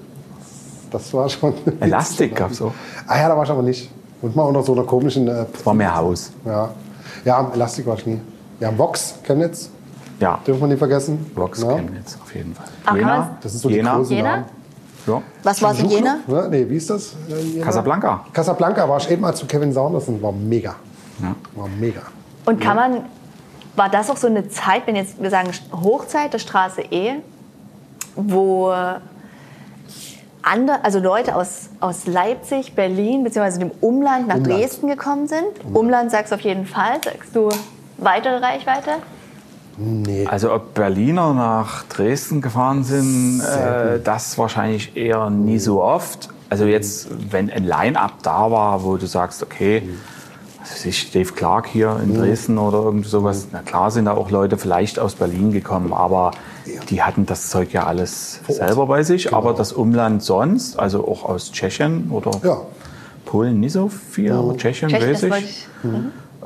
Das war schon. Elastik gab's auch. Ah ja, da war ich aber nicht. Und mal unter so einer komischen. Äh, Es war mehr Haus. ja. ja, Elastik war ich nie. Ja, Vox, Chemnitz, Ja, dürfen wir nicht vergessen. Blocks ja. Chemnitz auf jeden Fall. Ach, man- Das ist so die Jena, großen Jena? Namen. ja. Was war es in Jena? Ne? Nee, wie ist das? äh, Jena? Casablanca. Casablanca war ich eben mal zu Kevin Saunderson. War mega. Ja. War mega. Und kann man, war das auch so eine Zeit, wenn jetzt wir sagen Hochzeit der Straße E, wo andere, also Leute aus, aus Leipzig, Berlin bzw. dem Umland nach Umland. Dresden gekommen sind? Umland sagst du auf jeden Fall. Sagst du weitere Reichweite? Nee. Also ob Berliner nach Dresden gefahren sind, äh, das wahrscheinlich eher nie so oft. Also jetzt, wenn ein Line-Up da war, wo du sagst, okay, was weiß ich, Dave Clark hier in Dresden oder irgend sowas, na klar sind da auch Leute vielleicht aus Berlin gekommen, aber die hatten das Zeug ja alles selber bei sich. Genau. Aber das Umland sonst, also auch aus Tschechien oder Ja. Polen nicht so viel, aber Tschechien, Tschechien, weiß ich. ich.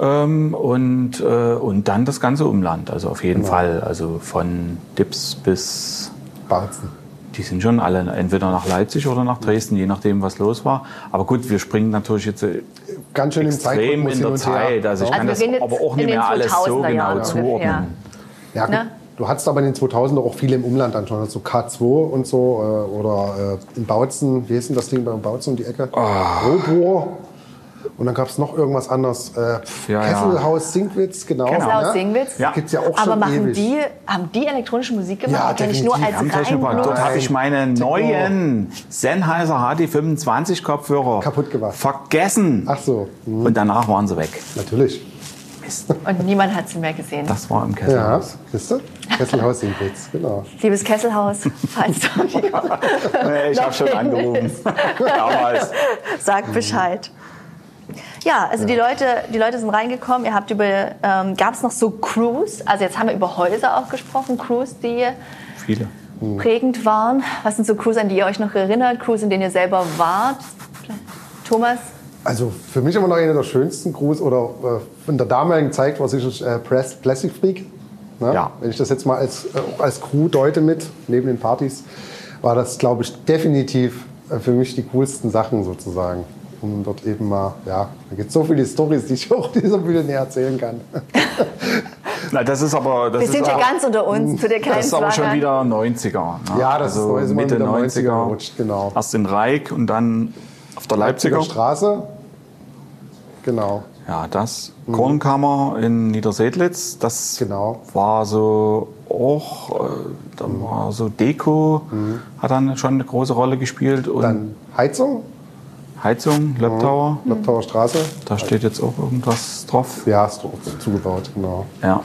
Ähm, und, äh, und dann das ganze Umland, also auf Genau. jeden Fall. Also von Dips bis, Barzen. die sind schon alle entweder nach Leipzig oder nach Dresden, je nachdem, was los war. Aber gut, wir springen natürlich jetzt äh, Ganz schön im extrem Zeitpunkt in der Zeit. Also ich Also kann wir das aber auch nicht mehr alles so 2000er genau Jahren ungefähr. zuordnen. Ja, gut. Ne? Du hattest aber in den 2000er auch viele im Umland dann schon, also K2 und so, äh, oder äh, in Bautzen, wie hieß denn das Ding beim Bautzen um die Ecke? Robohr. Und dann gab es noch irgendwas anderes. Äh, Ja, ja. Kesselhaus Sinkwitz, genau. Kesselhaus ne? Singwitz. Ja. Gibt's ja auch Aber schon machen ewig. die, haben die elektronische Musik gemacht? Ja, die kenne ich nur definitiv. als rein Dort habe ich meine neuen Sennheiser HD25 Kopfhörer Kaputt gemacht. vergessen. Ach so, hm, Und danach waren sie weg. natürlich. Mist. Und niemand hat sie mehr gesehen. Das war im Ja, Kesselhaus. siehst du? Kesselhaus Sinkwitz, genau. Liebes Kesselhaus, falls du Nee, ich habe schon angerufen. Damals. Sag Bescheid. Ja, also Die, Leute, die Leute sind reingekommen. Ihr habt über, ähm, gab es noch so Crews? Also jetzt haben wir über Häuser auch gesprochen, Crews, die Viele. prägend waren. Was sind so Crews, an die ihr euch noch erinnert? Crews, in denen ihr selber wart? Thomas? Also für mich immer noch einer der schönsten Crews oder äh, in der damaligen Zeit war sicher äh, Press, Plastic Freak. Ne? Ja. Wenn ich das jetzt mal als, äh, als Crew deute mit, neben den Partys, war das, glaube ich, definitiv äh, für mich die coolsten Sachen sozusagen. Um dort eben mal, ja, da gibt es so viele Stories, die ich auch dieser Bühne näher erzählen kann. Na, das ist aber. Das Wir ist sind ja aber, ganz unter uns, zu dir keinen Das ist aber schon wieder 90er. Ne? Ja, das also ist- Mitte wieder 90er 90er. gerutscht, genau. Erst in Reik und dann auf der Leipziger. Leipziger Straße. Genau. Ja, das. Kornkammer in Niedersedlitz, das Genau. war so auch, äh, da war so Deko, hat dann schon eine große Rolle gespielt und Dann Heizung, Heizung, Laptower, Laptauer Straße. da steht jetzt auch irgendwas drauf. Ja, ist dort zugebaut, genau. Ja.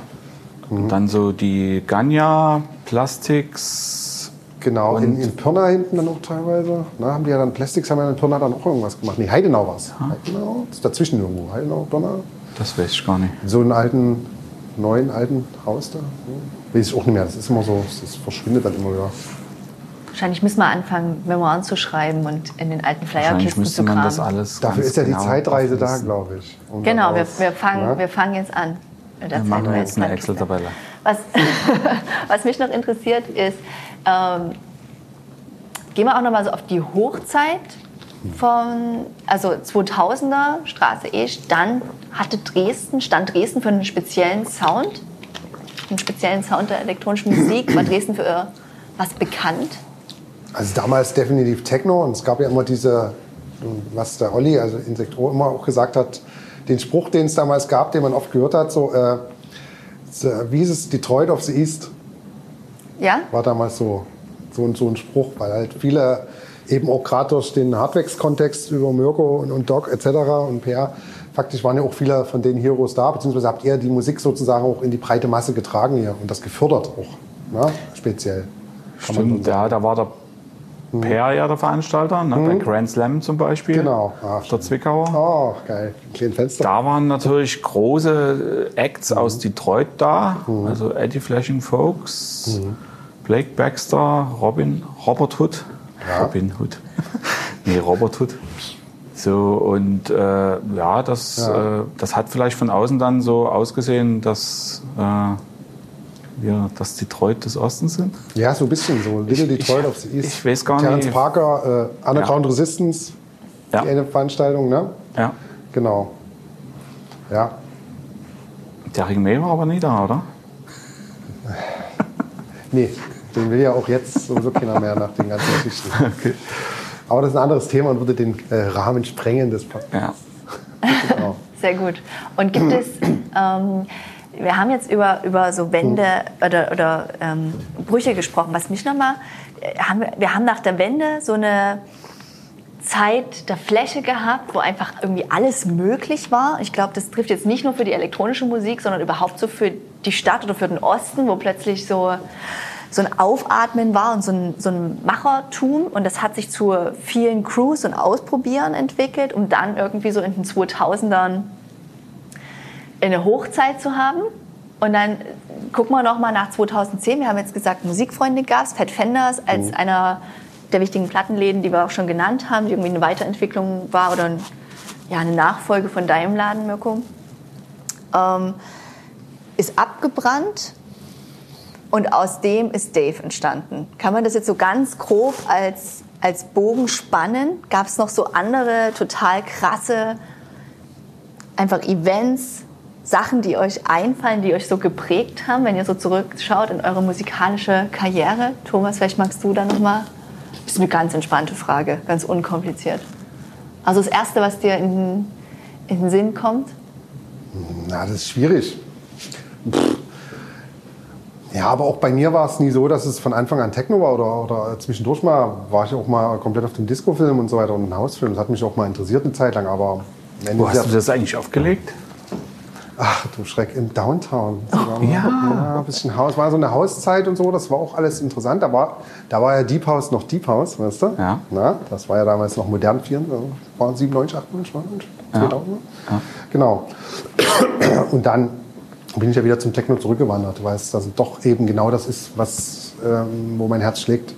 Und dann so die Ganya Plastics. Genau, in, in Pirna hinten dann auch teilweise. Na, haben die ja dann Plastics, haben ja in Pirna dann auch irgendwas gemacht. Nee, Heidenau war es. Heidenau? Das ist dazwischen irgendwo. Heidenau, Pirna. Das weiß ich gar nicht. So einen alten, neuen alten Haus da. Hm. Weiß ich auch nicht mehr. Das ist immer so, das verschwindet dann immer wieder. Wahrscheinlich müssen wir anfangen, Memoiren zu schreiben und in den alten Flyerkisten zu man kramen. das alles. Dafür ist ja die genau Zeitreise da, glaube ich. um Genau, wir, wir, fangen, Ja? wir fangen jetzt an. mit der Wir machen Zeitreise- jetzt eine Excel-Tabelle. Was, was mich noch interessiert ist, ähm, gehen wir auch noch mal so auf die Hochzeit von, also 2000er Straße E, stand, hatte Dresden, stand Dresden für einen speziellen Sound? einen speziellen Sound der elektronischen Musik? War Dresden für was bekannt? Also damals definitiv Techno und es gab ja immer diese, was der Olli, also Insektro, immer auch gesagt hat, den Spruch, den es damals gab, den man oft gehört hat, so, äh, wie ist es, Detroit of the East? Ja? War damals so, so, so ein Spruch, weil halt viele eben auch gerade durch den Hardwax-Kontext über Mirko und, und Doc etc. und PR, faktisch waren ja auch viele von den Heroes da, beziehungsweise habt ihr die Musik sozusagen auch in die breite Masse getragen hier und das gefördert auch, ne? speziell. Stimmt, ja, da war der Per ja der Veranstalter, ne, bei Grand Slam zum Beispiel. Genau. Ah, der Zwickauer. Oh, geil. Ein kleines Fenster. Da waren natürlich große Acts aus Detroit da. Also Eddie Flashing Folks, Blake Baxter, Robin, Robert Hood. Ja. Robin Hood. nee, Robert Hood. So, und äh, ja, das, Ja. Äh, das hat vielleicht von außen dann so ausgesehen, dass äh, wir das Detroit des Ostens sind. Ja, so ein bisschen so. Little Ich- Detroit ich- of the East. ich weiß gar Terence nicht. Parker, äh, Underground Resistance, Ja. die eine Veranstaltung, ne? Ja. Genau. Ja. Der Ring May war aber nie da, oder? Nee, den will ja auch jetzt sowieso keiner mehr nach den ganzen Geschichten. Aber das ist ein anderes Thema und würde den äh, Rahmen sprengen des Podcasts. Ja. Genau. Sehr gut. Und gibt es, ähm, wir haben jetzt über, über so Wände oder, oder ähm, Brüche gesprochen. Was mich nochmal, haben wir, wir haben nach der Wende so eine Zeit der Fläche gehabt, wo einfach irgendwie alles möglich war. Ich glaube, das trifft jetzt nicht nur für die elektronische Musik, sondern überhaupt so für die Stadt oder für den Osten, wo plötzlich so, so ein Aufatmen war und so ein, so ein Machertum. Und das hat sich zu vielen Crews und Ausprobieren entwickelt, um dann irgendwie so in den 2000ern eine Hochzeit zu haben. Und dann gucken wir noch mal nach 2010. Wir haben jetzt gesagt, Musikfreunde gab es, Fat Fenders als einer der wichtigen Plattenläden, die wir auch schon genannt haben, die irgendwie eine Weiterentwicklung war oder ein, ja, eine Nachfolge von deinem Laden, Mirko. Ähm, ist abgebrannt und aus dem ist Dave entstanden. Kann man das jetzt so ganz grob als, als Bogen spannen? Gab es noch so andere total krasse einfach Events, Sachen, die euch einfallen, die euch so geprägt haben, wenn ihr so zurückschaut in eure musikalische Karriere? Thomas, vielleicht magst du da noch mal. Das ist eine ganz entspannte Frage, ganz unkompliziert. Also das Erste, was dir in, den- in den Sinn kommt? Na, das ist schwierig. Pff. Ja, aber auch bei mir war es nie so, dass es von Anfang an Techno war oder, oder zwischendurch mal war ich auch mal komplett auf dem Disco-Film und so weiter und einem Hausfilm. Das hat mich auch mal interessiert eine Zeit lang, aber Wo ja- hast du das eigentlich aufgelegt? Ach du Schreck, im Downtown. Oh, ja. ja. Ein bisschen Haus, war so eine Hauszeit und so, das war auch alles interessant. Da war, da war ja Deep House noch Deep House, weißt du? Ja. Na, das war ja damals noch modern, 4, also waren 97, 98, 99, 2000. Genau. Und dann bin ich ja wieder zum Techno zurückgewandert, weil es also doch eben genau das ist, was, ähm, wo mein Herz schlägt.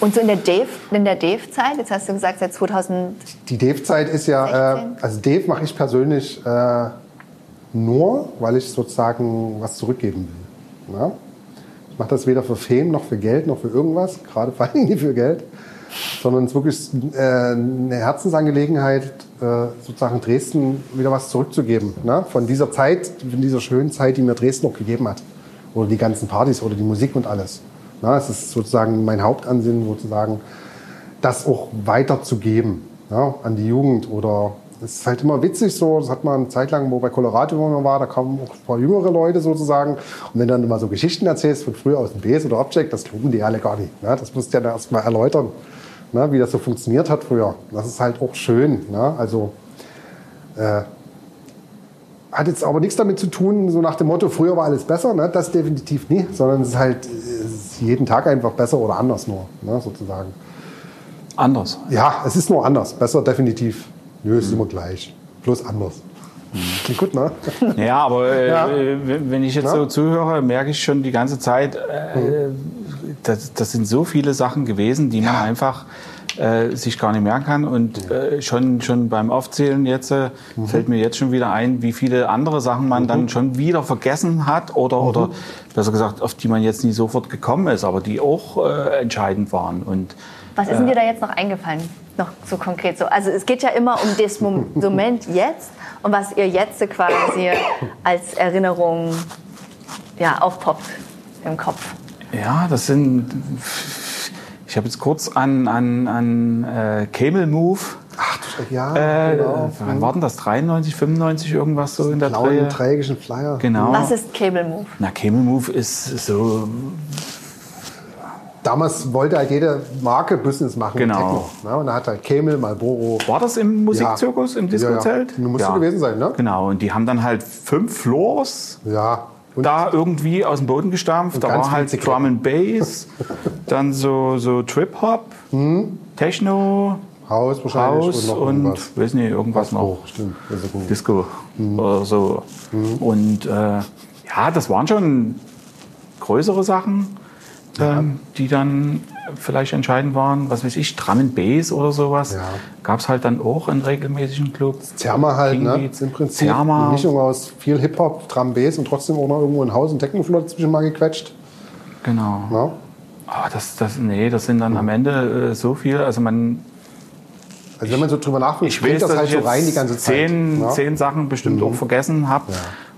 Und so in der Dave, in der Dave-Zeit, jetzt hast du gesagt, seit 2000, Die Dave-Zeit ist ja, äh, 16? also Dave mache ich persönlich äh, nur, weil ich sozusagen was zurückgeben will. Ja? Ich mache das weder für Fame noch für Geld noch für irgendwas, gerade vor allem nicht für Geld, sondern es ist wirklich äh, eine Herzensangelegenheit, äh, sozusagen Dresden wieder was zurückzugeben. Ne? Von dieser Zeit, von dieser schönen Zeit, die mir Dresden noch gegeben hat. Oder die ganzen Partys oder die Musik und alles. Na, es ist sozusagen mein Hauptansinnen, sozusagen das auch weiterzugeben ja, an die Jugend. Oder es ist halt immer witzig so, das hat man eine Zeit lang, wo bei Colorado man war, da kamen auch ein paar jüngere Leute sozusagen. Und wenn du dann immer so Geschichten erzählst von früher aus dem Base oder Object, das glauben die alle gar nicht. Ne? Das musst du ja dann erst mal erläutern, ne? wie das so funktioniert hat früher. Das ist halt auch schön. Also äh, hat jetzt aber nichts damit zu tun, so nach dem Motto, früher war alles besser, ne? das definitiv nie, sondern es ist halt ist jeden Tag einfach besser oder anders nur, ne? sozusagen. Anders. Ja, es ist nur anders. Besser definitiv. Nö, es ist immer gleich. Bloß anders. Klingt gut, ne? Ja, aber äh, Ja. wenn ich jetzt Ja. so zuhöre, merke ich schon die ganze Zeit, äh, das, das sind so viele Sachen gewesen, die man einfach äh, sich gar nicht merken kann. Und äh, schon, schon beim Aufzählen jetzt äh, fällt mir jetzt schon wieder ein, wie viele andere Sachen man dann schon wieder vergessen hat oder, oder besser gesagt, auf die man jetzt nie sofort gekommen ist, aber die auch äh, entscheidend waren. Und was ist denn dir da jetzt noch eingefallen? noch so konkret so? Also es geht ja immer um das Moment jetzt und was ihr jetzt quasi als Erinnerung ja, aufpoppt im Kopf. Ja, das sind. Ich habe jetzt kurz an, an, an äh, Cable Move. Ach, ja, äh, genau. Wann war denn das? 93, 95, irgendwas so in der blauen, Drehe? trägischen Flyer. Genau. Was ist Cable Move? Na, Cable Move ist so. Damals wollte halt jede Marke Business machen. Genau. Techno, ne? Und da hat halt Camel, Marlboro. War das im Musikzirkus, im Disco-Zelt? Ja, ja. Muss gewesen sein, ne? Genau. Und die haben dann halt fünf Floors Ja. Und da irgendwie aus dem Boden gestampft. Da war halt Drum and Bass, dann so, so Trip-Hop, Techno, Haus wahrscheinlich Haus und noch und, irgendwas. weiß nicht, irgendwas noch. Stimmt. Gut. Disco oder so. Und äh, ja, das waren schon größere Sachen, ähm, die dann vielleicht entscheidend waren. Was weiß ich, Drum Bass oder sowas. Ja. Gab es halt dann auch in regelmäßigen Clubs. Zerma halt, ne? Im Prinzip Zerma. eine Mischung aus viel Hip-Hop, Drum Bass und trotzdem auch noch irgendwo ein Haus und Technofloor dazwischen mal gequetscht. Genau. Ne? Ah, das, das, nee, das sind dann am Ende äh, so viel. Also man, Also wenn man so drüber nachdenkt, ich weiß, das halt so rein die ganze Zeit. zehn, ne? zehn Sachen bestimmt auch vergessen habe.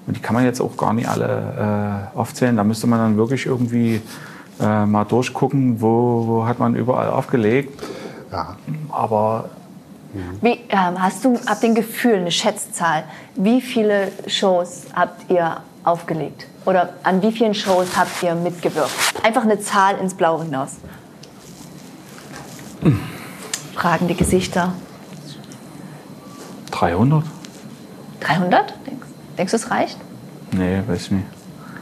Und die kann man jetzt auch gar nicht alle äh, aufzählen. Da müsste man dann wirklich irgendwie äh, mal durchgucken, wo, wo hat man überall aufgelegt. Ja. Aber Wie, ähm, hast du habt ein Gefühl, eine Schätzzahl? Wie viele Shows habt ihr aufgelegt? Oder an wie vielen Shows habt ihr mitgewirkt? Einfach eine Zahl ins Blaue hinaus. Fragende Gesichter. 300? 300? Denkst, denkst du, es reicht? Nee, weiß ich nicht.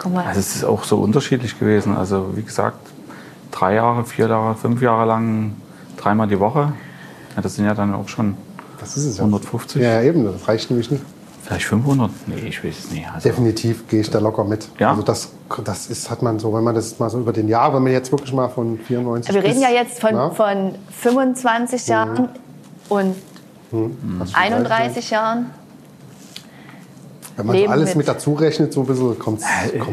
Mal. Also es ist auch so unterschiedlich gewesen. Also wie gesagt, drei Jahre, vier Jahre, fünf Jahre lang, dreimal die Woche. Ja, das sind ja dann auch schon Das ist es ja. 150, Ja, eben, das reicht nämlich nicht. vielleicht 500. Nee, ich weiß es nicht. Also, Definitiv gehe ich da locker mit. Ja? Also das, das ist, hat man so, wenn man das mal so über den Jahr, wenn man jetzt wirklich mal von 94 Wir reden bis, ja jetzt von, na, von 25 Jahren und hast du 31 Jahren. Wenn man so alles mit. mit dazu rechnet, so ein bisschen Äh, kommt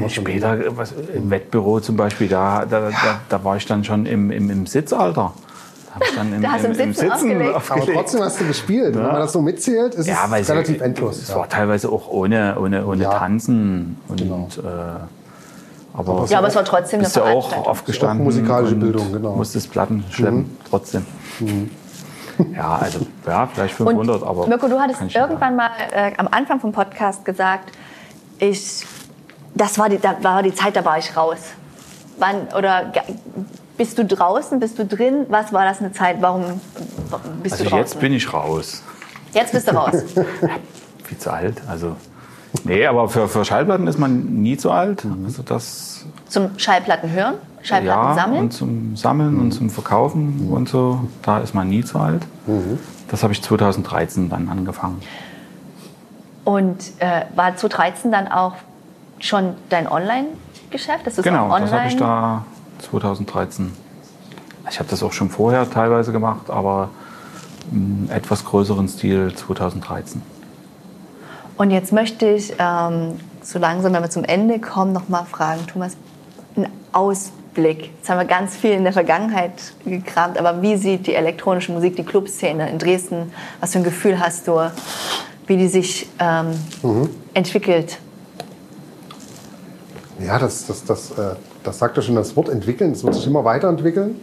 man schon Später was, im Wettbüro zum Beispiel, da, da, da, da war ich dann schon im, im, im Sitzalter. Im, Da hast du im Sitzen aufgelegt. Aber trotzdem hast du gespielt. Wenn man das so mitzählt, ist ja, es relativ sie, endlos. Es ja. war teilweise auch ohne, ohne, ohne Ja. Tanzen. Und, Genau. äh, aber Ja, aber es war trotzdem eine bist ja auch aufgestanden. Auch musikalische Bildung, genau. Mhm. Musstest Platten schleppen, trotzdem. Ja, also ja, vielleicht Und 500, aber. Mirko, du hattest irgendwann mal äh, am Anfang vom Podcast gesagt, ich, das war die, da war die Zeit, da war ich raus. Wann, oder bist du draußen, bist du drin? Was war das eine Zeit? Warum warum bist Also du draußen? jetzt bin ich raus. jetzt bist du raus. Viel zu alt. Also. Nee, aber für, für Schallplatten ist man nie zu alt. Mhm. Also das Zum Schallplatten hören, Schallplatten ja, sammeln. und zum Sammeln und zum Verkaufen und so, da ist man nie zu alt. Mhm. Das habe ich 2013 dann angefangen. Und äh, war 2013 dann auch schon dein Online-Geschäft? Das ist Genau, auch das habe ich online. da 2013. Ich habe das auch schon vorher teilweise gemacht, aber im etwas größeren Stil 2013. Und jetzt möchte ich ähm, so langsam, wenn wir zum Ende kommen, noch mal fragen, Thomas, ein Ausblick. Jetzt haben wir ganz viel in der Vergangenheit gekramt, aber wie sieht die elektronische Musik, die Clubszene in Dresden? Was für ein Gefühl hast du, wie die sich ähm, entwickelt? Ja, das, das, das, äh, das sagt ja schon das Wort entwickeln. Es wird sich immer weiterentwickeln.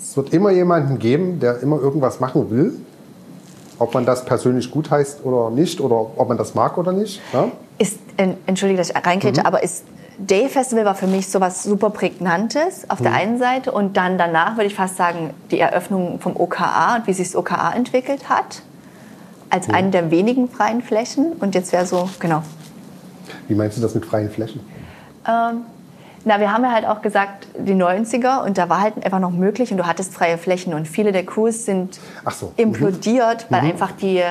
Es wird immer jemanden geben, der immer irgendwas machen will. Ob man das persönlich gut heißt oder nicht, oder ob man das mag oder nicht. Ja? Ist, en- entschuldige, dass ich reingrätsche, aber ist Day Festival war für mich so was super Prägnantes auf der einen Seite und dann danach würde ich fast sagen, die Eröffnung vom OKA und wie sich das OKA entwickelt hat. Als eine der wenigen freien Flächen. Und jetzt wäre so, genau. Wie meinst du das mit freien Flächen? Ähm, na, wir haben ja halt auch gesagt, die 90er und da war halt einfach noch möglich und du hattest freie Flächen und viele der Crews sind so. implodiert, weil einfach die,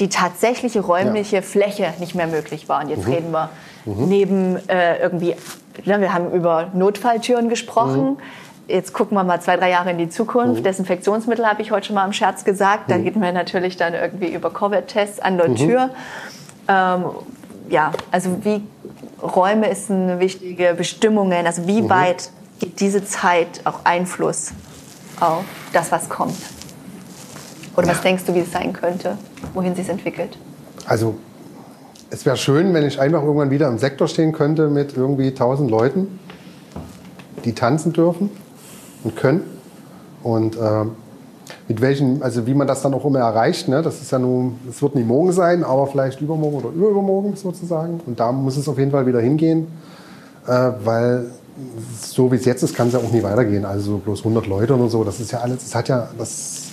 die tatsächliche räumliche Fläche nicht mehr möglich war. Und jetzt reden wir neben äh, irgendwie, ne, wir haben über Notfalltüren gesprochen. Jetzt gucken wir mal zwei, drei Jahre in die Zukunft. Desinfektionsmittel habe ich heute schon mal im Scherz gesagt. Da reden wir natürlich dann irgendwie über Covid-Tests an der Tür. Ähm, ja, also wie Räume ist eine wichtige Bestimmungen, also wie weit gibt diese Zeit auch Einfluss auf das, was kommt? Oder was denkst du, wie es sein könnte, wohin sich entwickelt? Also es wäre schön, wenn ich einfach irgendwann wieder im Sektor stehen könnte mit irgendwie 1000 Leuten, die tanzen dürfen und können. Und ähm, mit welchen, also wie man das dann auch immer erreicht, ne? das ist ja nun, es wird nicht morgen sein, aber vielleicht übermorgen oder übermorgen sozusagen. Und da muss es auf jeden Fall wieder hingehen, äh, weil so wie es jetzt ist, kann es ja auch nie weitergehen. Also bloß 100 Leute oder so, das ist ja alles, das hat ja, das,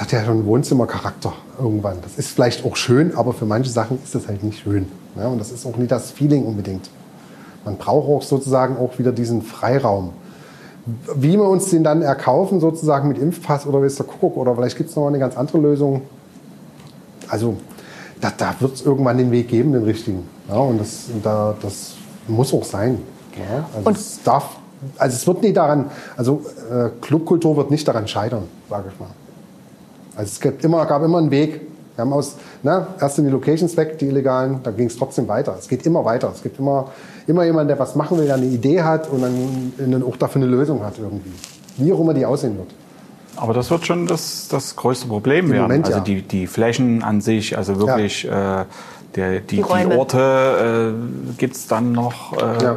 das hat ja schon Wohnzimmercharakter irgendwann. Das ist vielleicht auch schön, aber für manche Sachen ist das halt nicht schön. Ja, und das ist auch nicht das Feeling unbedingt. Man braucht auch sozusagen auch wieder diesen Freiraum. Wie wir uns den dann erkaufen, sozusagen mit Impfpass oder weiß der Kuckuck, oder vielleicht gibt es noch eine ganz andere Lösung. Also da, da wird es irgendwann den Weg geben, den richtigen. Ja, und das, da, das muss auch sein. Ja, also Und- es darf, also es wird nie daran, also äh, Clubkultur wird nicht daran scheitern, sage ich mal. Also es gab immer, gab immer einen Weg. Wir haben aus, ne, erst sind die Locations weg, die illegalen, dann ging es trotzdem weiter. Es geht immer weiter. Es gibt immer, immer jemanden, der was machen will, der eine Idee hat und dann, dann auch dafür eine Lösung hat irgendwie. Wie auch immer die aussehen wird. Aber das wird schon das, das größte Problem werden. Moment, also ja. die, die Flächen an sich, also wirklich äh, der, die, Die die. Orte, äh, gibt es dann noch äh, Ja.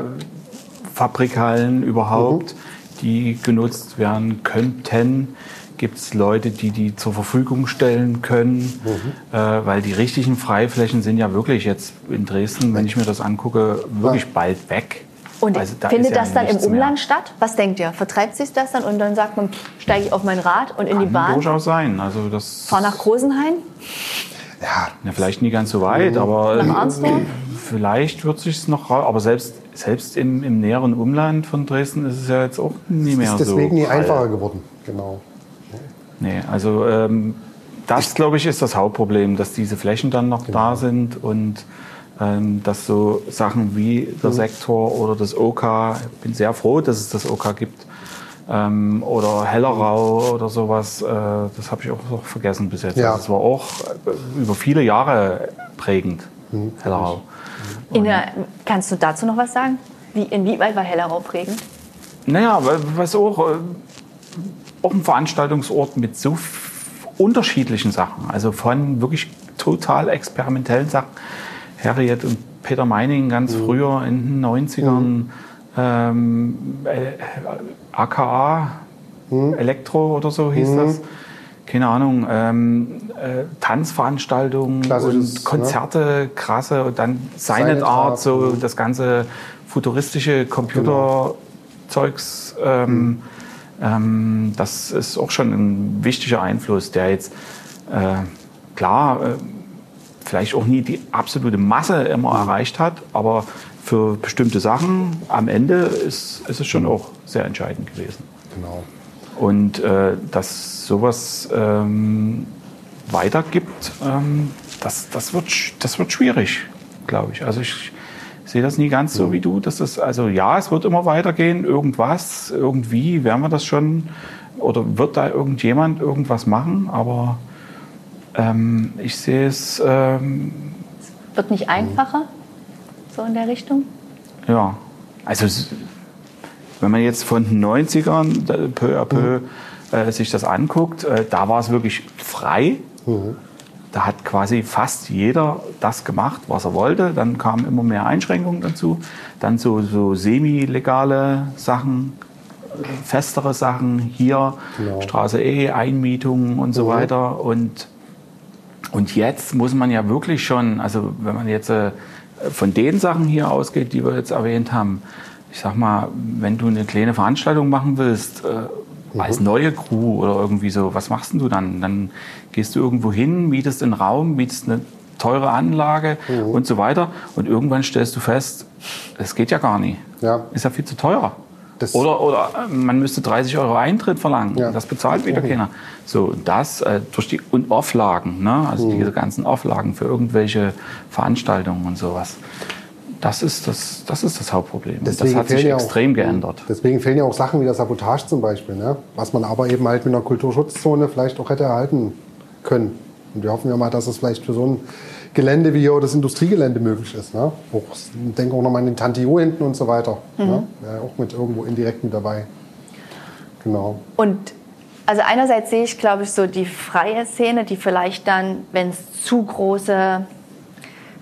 Fabrikhallen überhaupt, Mhm. die genutzt werden könnten. Gibt es Leute, die die zur Verfügung stellen können? Mhm. Äh, weil die richtigen Freiflächen sind ja wirklich jetzt in Dresden, wenn ich mir das angucke, wirklich Ja. bald weg. Und Also da findet ja das dann im nichts mehr. Umland statt? Was denkt ihr? Vertreibt sich das dann und dann sagt man, steige ich auf mein Rad und in die Kann Bahn, durchaus sein. Also das fahr nach Großenhain? Ja, Ja, vielleicht nie ganz so weit, aber Nach äh, Arnsdorf? vielleicht wird sich noch ra- aber selbst selbst im, im näheren Umland von Dresden ist es ja jetzt auch nie mehr ist deswegen so nie einfacher geworden. Genau. Nee, also ähm, das glaube ich ist das Hauptproblem, dass diese Flächen dann noch Genau. da sind und ähm, dass so Sachen wie der Mhm. Sektor oder das OK, ich bin sehr froh, dass es das OK gibt, ähm, oder Hellerau oder sowas, äh, das habe ich auch noch vergessen bis jetzt. Ja. Also es war auch äh, über viele Jahre prägend, Mhm. Hellerau. In der, kannst du dazu noch was sagen? Wie, inwieweit war Hellerau prägend? Naja, was auch, auch ein Veranstaltungsort mit so unterschiedlichen Sachen. Also von wirklich total experimentellen Sachen. Harriet und Peter Meining ganz früher in den 90ern. Ähm, äh, AKA Elektro oder so hieß das. Keine Ahnung, ähm, äh, Tanzveranstaltungen Klassisches, und Konzerte, krasse und dann Silent Silent Art, so mhm. das ganze futuristische Computerzeugs. Ähm, ähm, das ist auch schon ein wichtiger Einfluss, der jetzt äh, klar äh, vielleicht auch nie die absolute Masse immer erreicht hat, aber für bestimmte Sachen am Ende ist, ist es schon auch sehr entscheidend gewesen. genau. Und äh, dass sowas ähm, weitergibt, ähm, das, das, wird, das wird schwierig, glaube ich. Also ich sehe das nie ganz so wie du. Dass das, also ja, es wird immer weitergehen, irgendwas, irgendwie werden wir das schon, oder wird da irgendjemand irgendwas machen, aber ähm, ich sehe es, ähm, Wird nicht einfacher? So in der Richtung? ja, also es- wenn man jetzt von den 90ern da, peu à peu äh, sich das anguckt, äh, da war es wirklich frei. Da hat quasi fast jeder das gemacht, was er wollte. Dann kamen immer mehr Einschränkungen dazu. Dann so, so semi-legale Sachen, festere Sachen hier, Genau. Straße E, Einmietungen und so weiter. Und und jetzt muss man ja wirklich schon, also wenn man jetzt äh, von den Sachen hier ausgeht, die wir jetzt erwähnt haben, ich sag mal, wenn du eine kleine Veranstaltung machen willst, äh, als neue Crew oder irgendwie so, was machst denn du dann? Dann gehst du irgendwo hin, mietest einen Raum, mietest eine teure Anlage und so weiter und irgendwann stellst du fest, das geht ja gar nicht. Ja. Ist ja viel zu teuer. Das- oder, oder äh, man müsste 30 Euro Eintritt verlangen. Ja. Das bezahlt wieder keiner. So, das äh, durch die und Auflagen, ne? also Mhm. diese ganzen Auflagen für irgendwelche Veranstaltungen und sowas. Das ist das, das, ist das Hauptproblem. Und das Deswegen hat sich ja auch- extrem geändert. Deswegen fehlen ja auch Sachen wie der Sabotage zum Beispiel, ne? was man aber eben halt mit einer Kulturschutzzone vielleicht auch hätte erhalten können. Und wir hoffen ja mal, dass es vielleicht für so ein Gelände wie hier das Industriegelände möglich ist. Ne? Auch, ich denke auch nochmal an den Tantio hinten und so weiter. Ne? Ja, auch mit irgendwo indirekt mit dabei. Genau. Und Also einerseits sehe ich, glaube ich, so die freie Szene, die vielleicht dann, wenn es zu große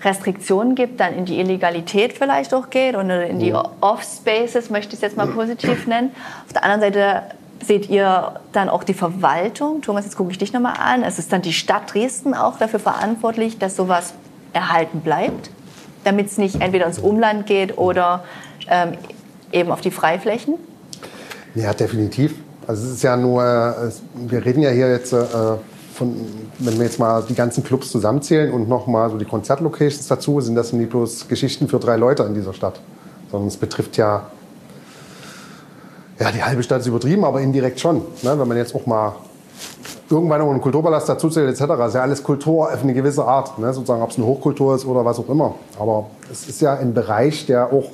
Restriktionen gibt, dann in die Illegalität vielleicht auch geht und in die Off-Spaces, möchte ich es jetzt mal positiv nennen. Auf der anderen Seite seht ihr dann auch die Verwaltung. Thomas, jetzt gucke ich dich nochmal an. Es ist dann die Stadt Dresden auch dafür verantwortlich, dass sowas erhalten bleibt, damit es nicht entweder ins Umland geht oder ähm, eben auf die Freiflächen? Ja, definitiv. Also es ist ja nur, wir reden ja hier jetzt äh, von, wenn wir jetzt mal die ganzen Clubs zusammenzählen und nochmal so die Konzertlocations dazu, sind das nicht bloß Geschichten für drei Leute in dieser Stadt, sondern es betrifft ja, ja die halbe Stadt ist übertrieben, aber indirekt schon. Ne? Wenn man jetzt auch mal irgendwann noch einen Kulturpalast dazu zählt etc., ist ja alles Kultur auf eine gewisse Art, ne? sozusagen ob es eine Hochkultur ist oder was auch immer. Aber es ist ja ein Bereich, der auch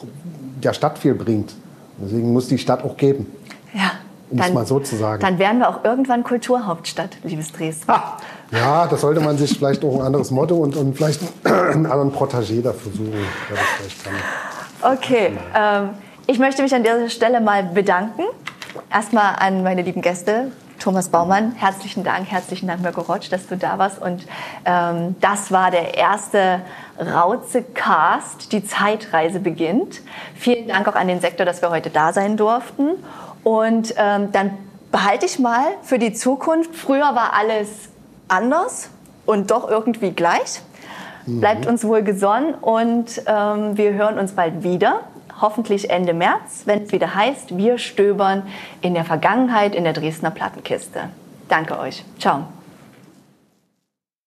der Stadt viel bringt. Deswegen muss die Stadt auch geben. Ja. Um es mal so zu sagen. Dann werden wir auch irgendwann Kulturhauptstadt, liebes Dresden. Ha. Ja, da sollte man sich vielleicht auch ein anderes Motto und, und vielleicht einen anderen Protégé dafür suchen. Okay, ähm, ich möchte mich an dieser Stelle mal bedanken. Erstmal an meine lieben Gäste, Thomas Baumann, herzlichen Dank, herzlichen Dank, Mirko Rotsch, dass du da warst. Und ähm, das war der erste Rauze-Cast. Die Zeitreise beginnt. Vielen Dank auch an den Sektor, dass wir heute da sein durften. Und ähm, dann behalte ich mal für die Zukunft. Früher war alles anders und doch irgendwie gleich. Mhm. Bleibt uns wohl gesonnen und ähm, wir hören uns bald wieder. Hoffentlich Ende März, wenn es wieder heißt, wir stöbern in der Vergangenheit in der Dresdner Plattenkiste. Danke euch. Ciao.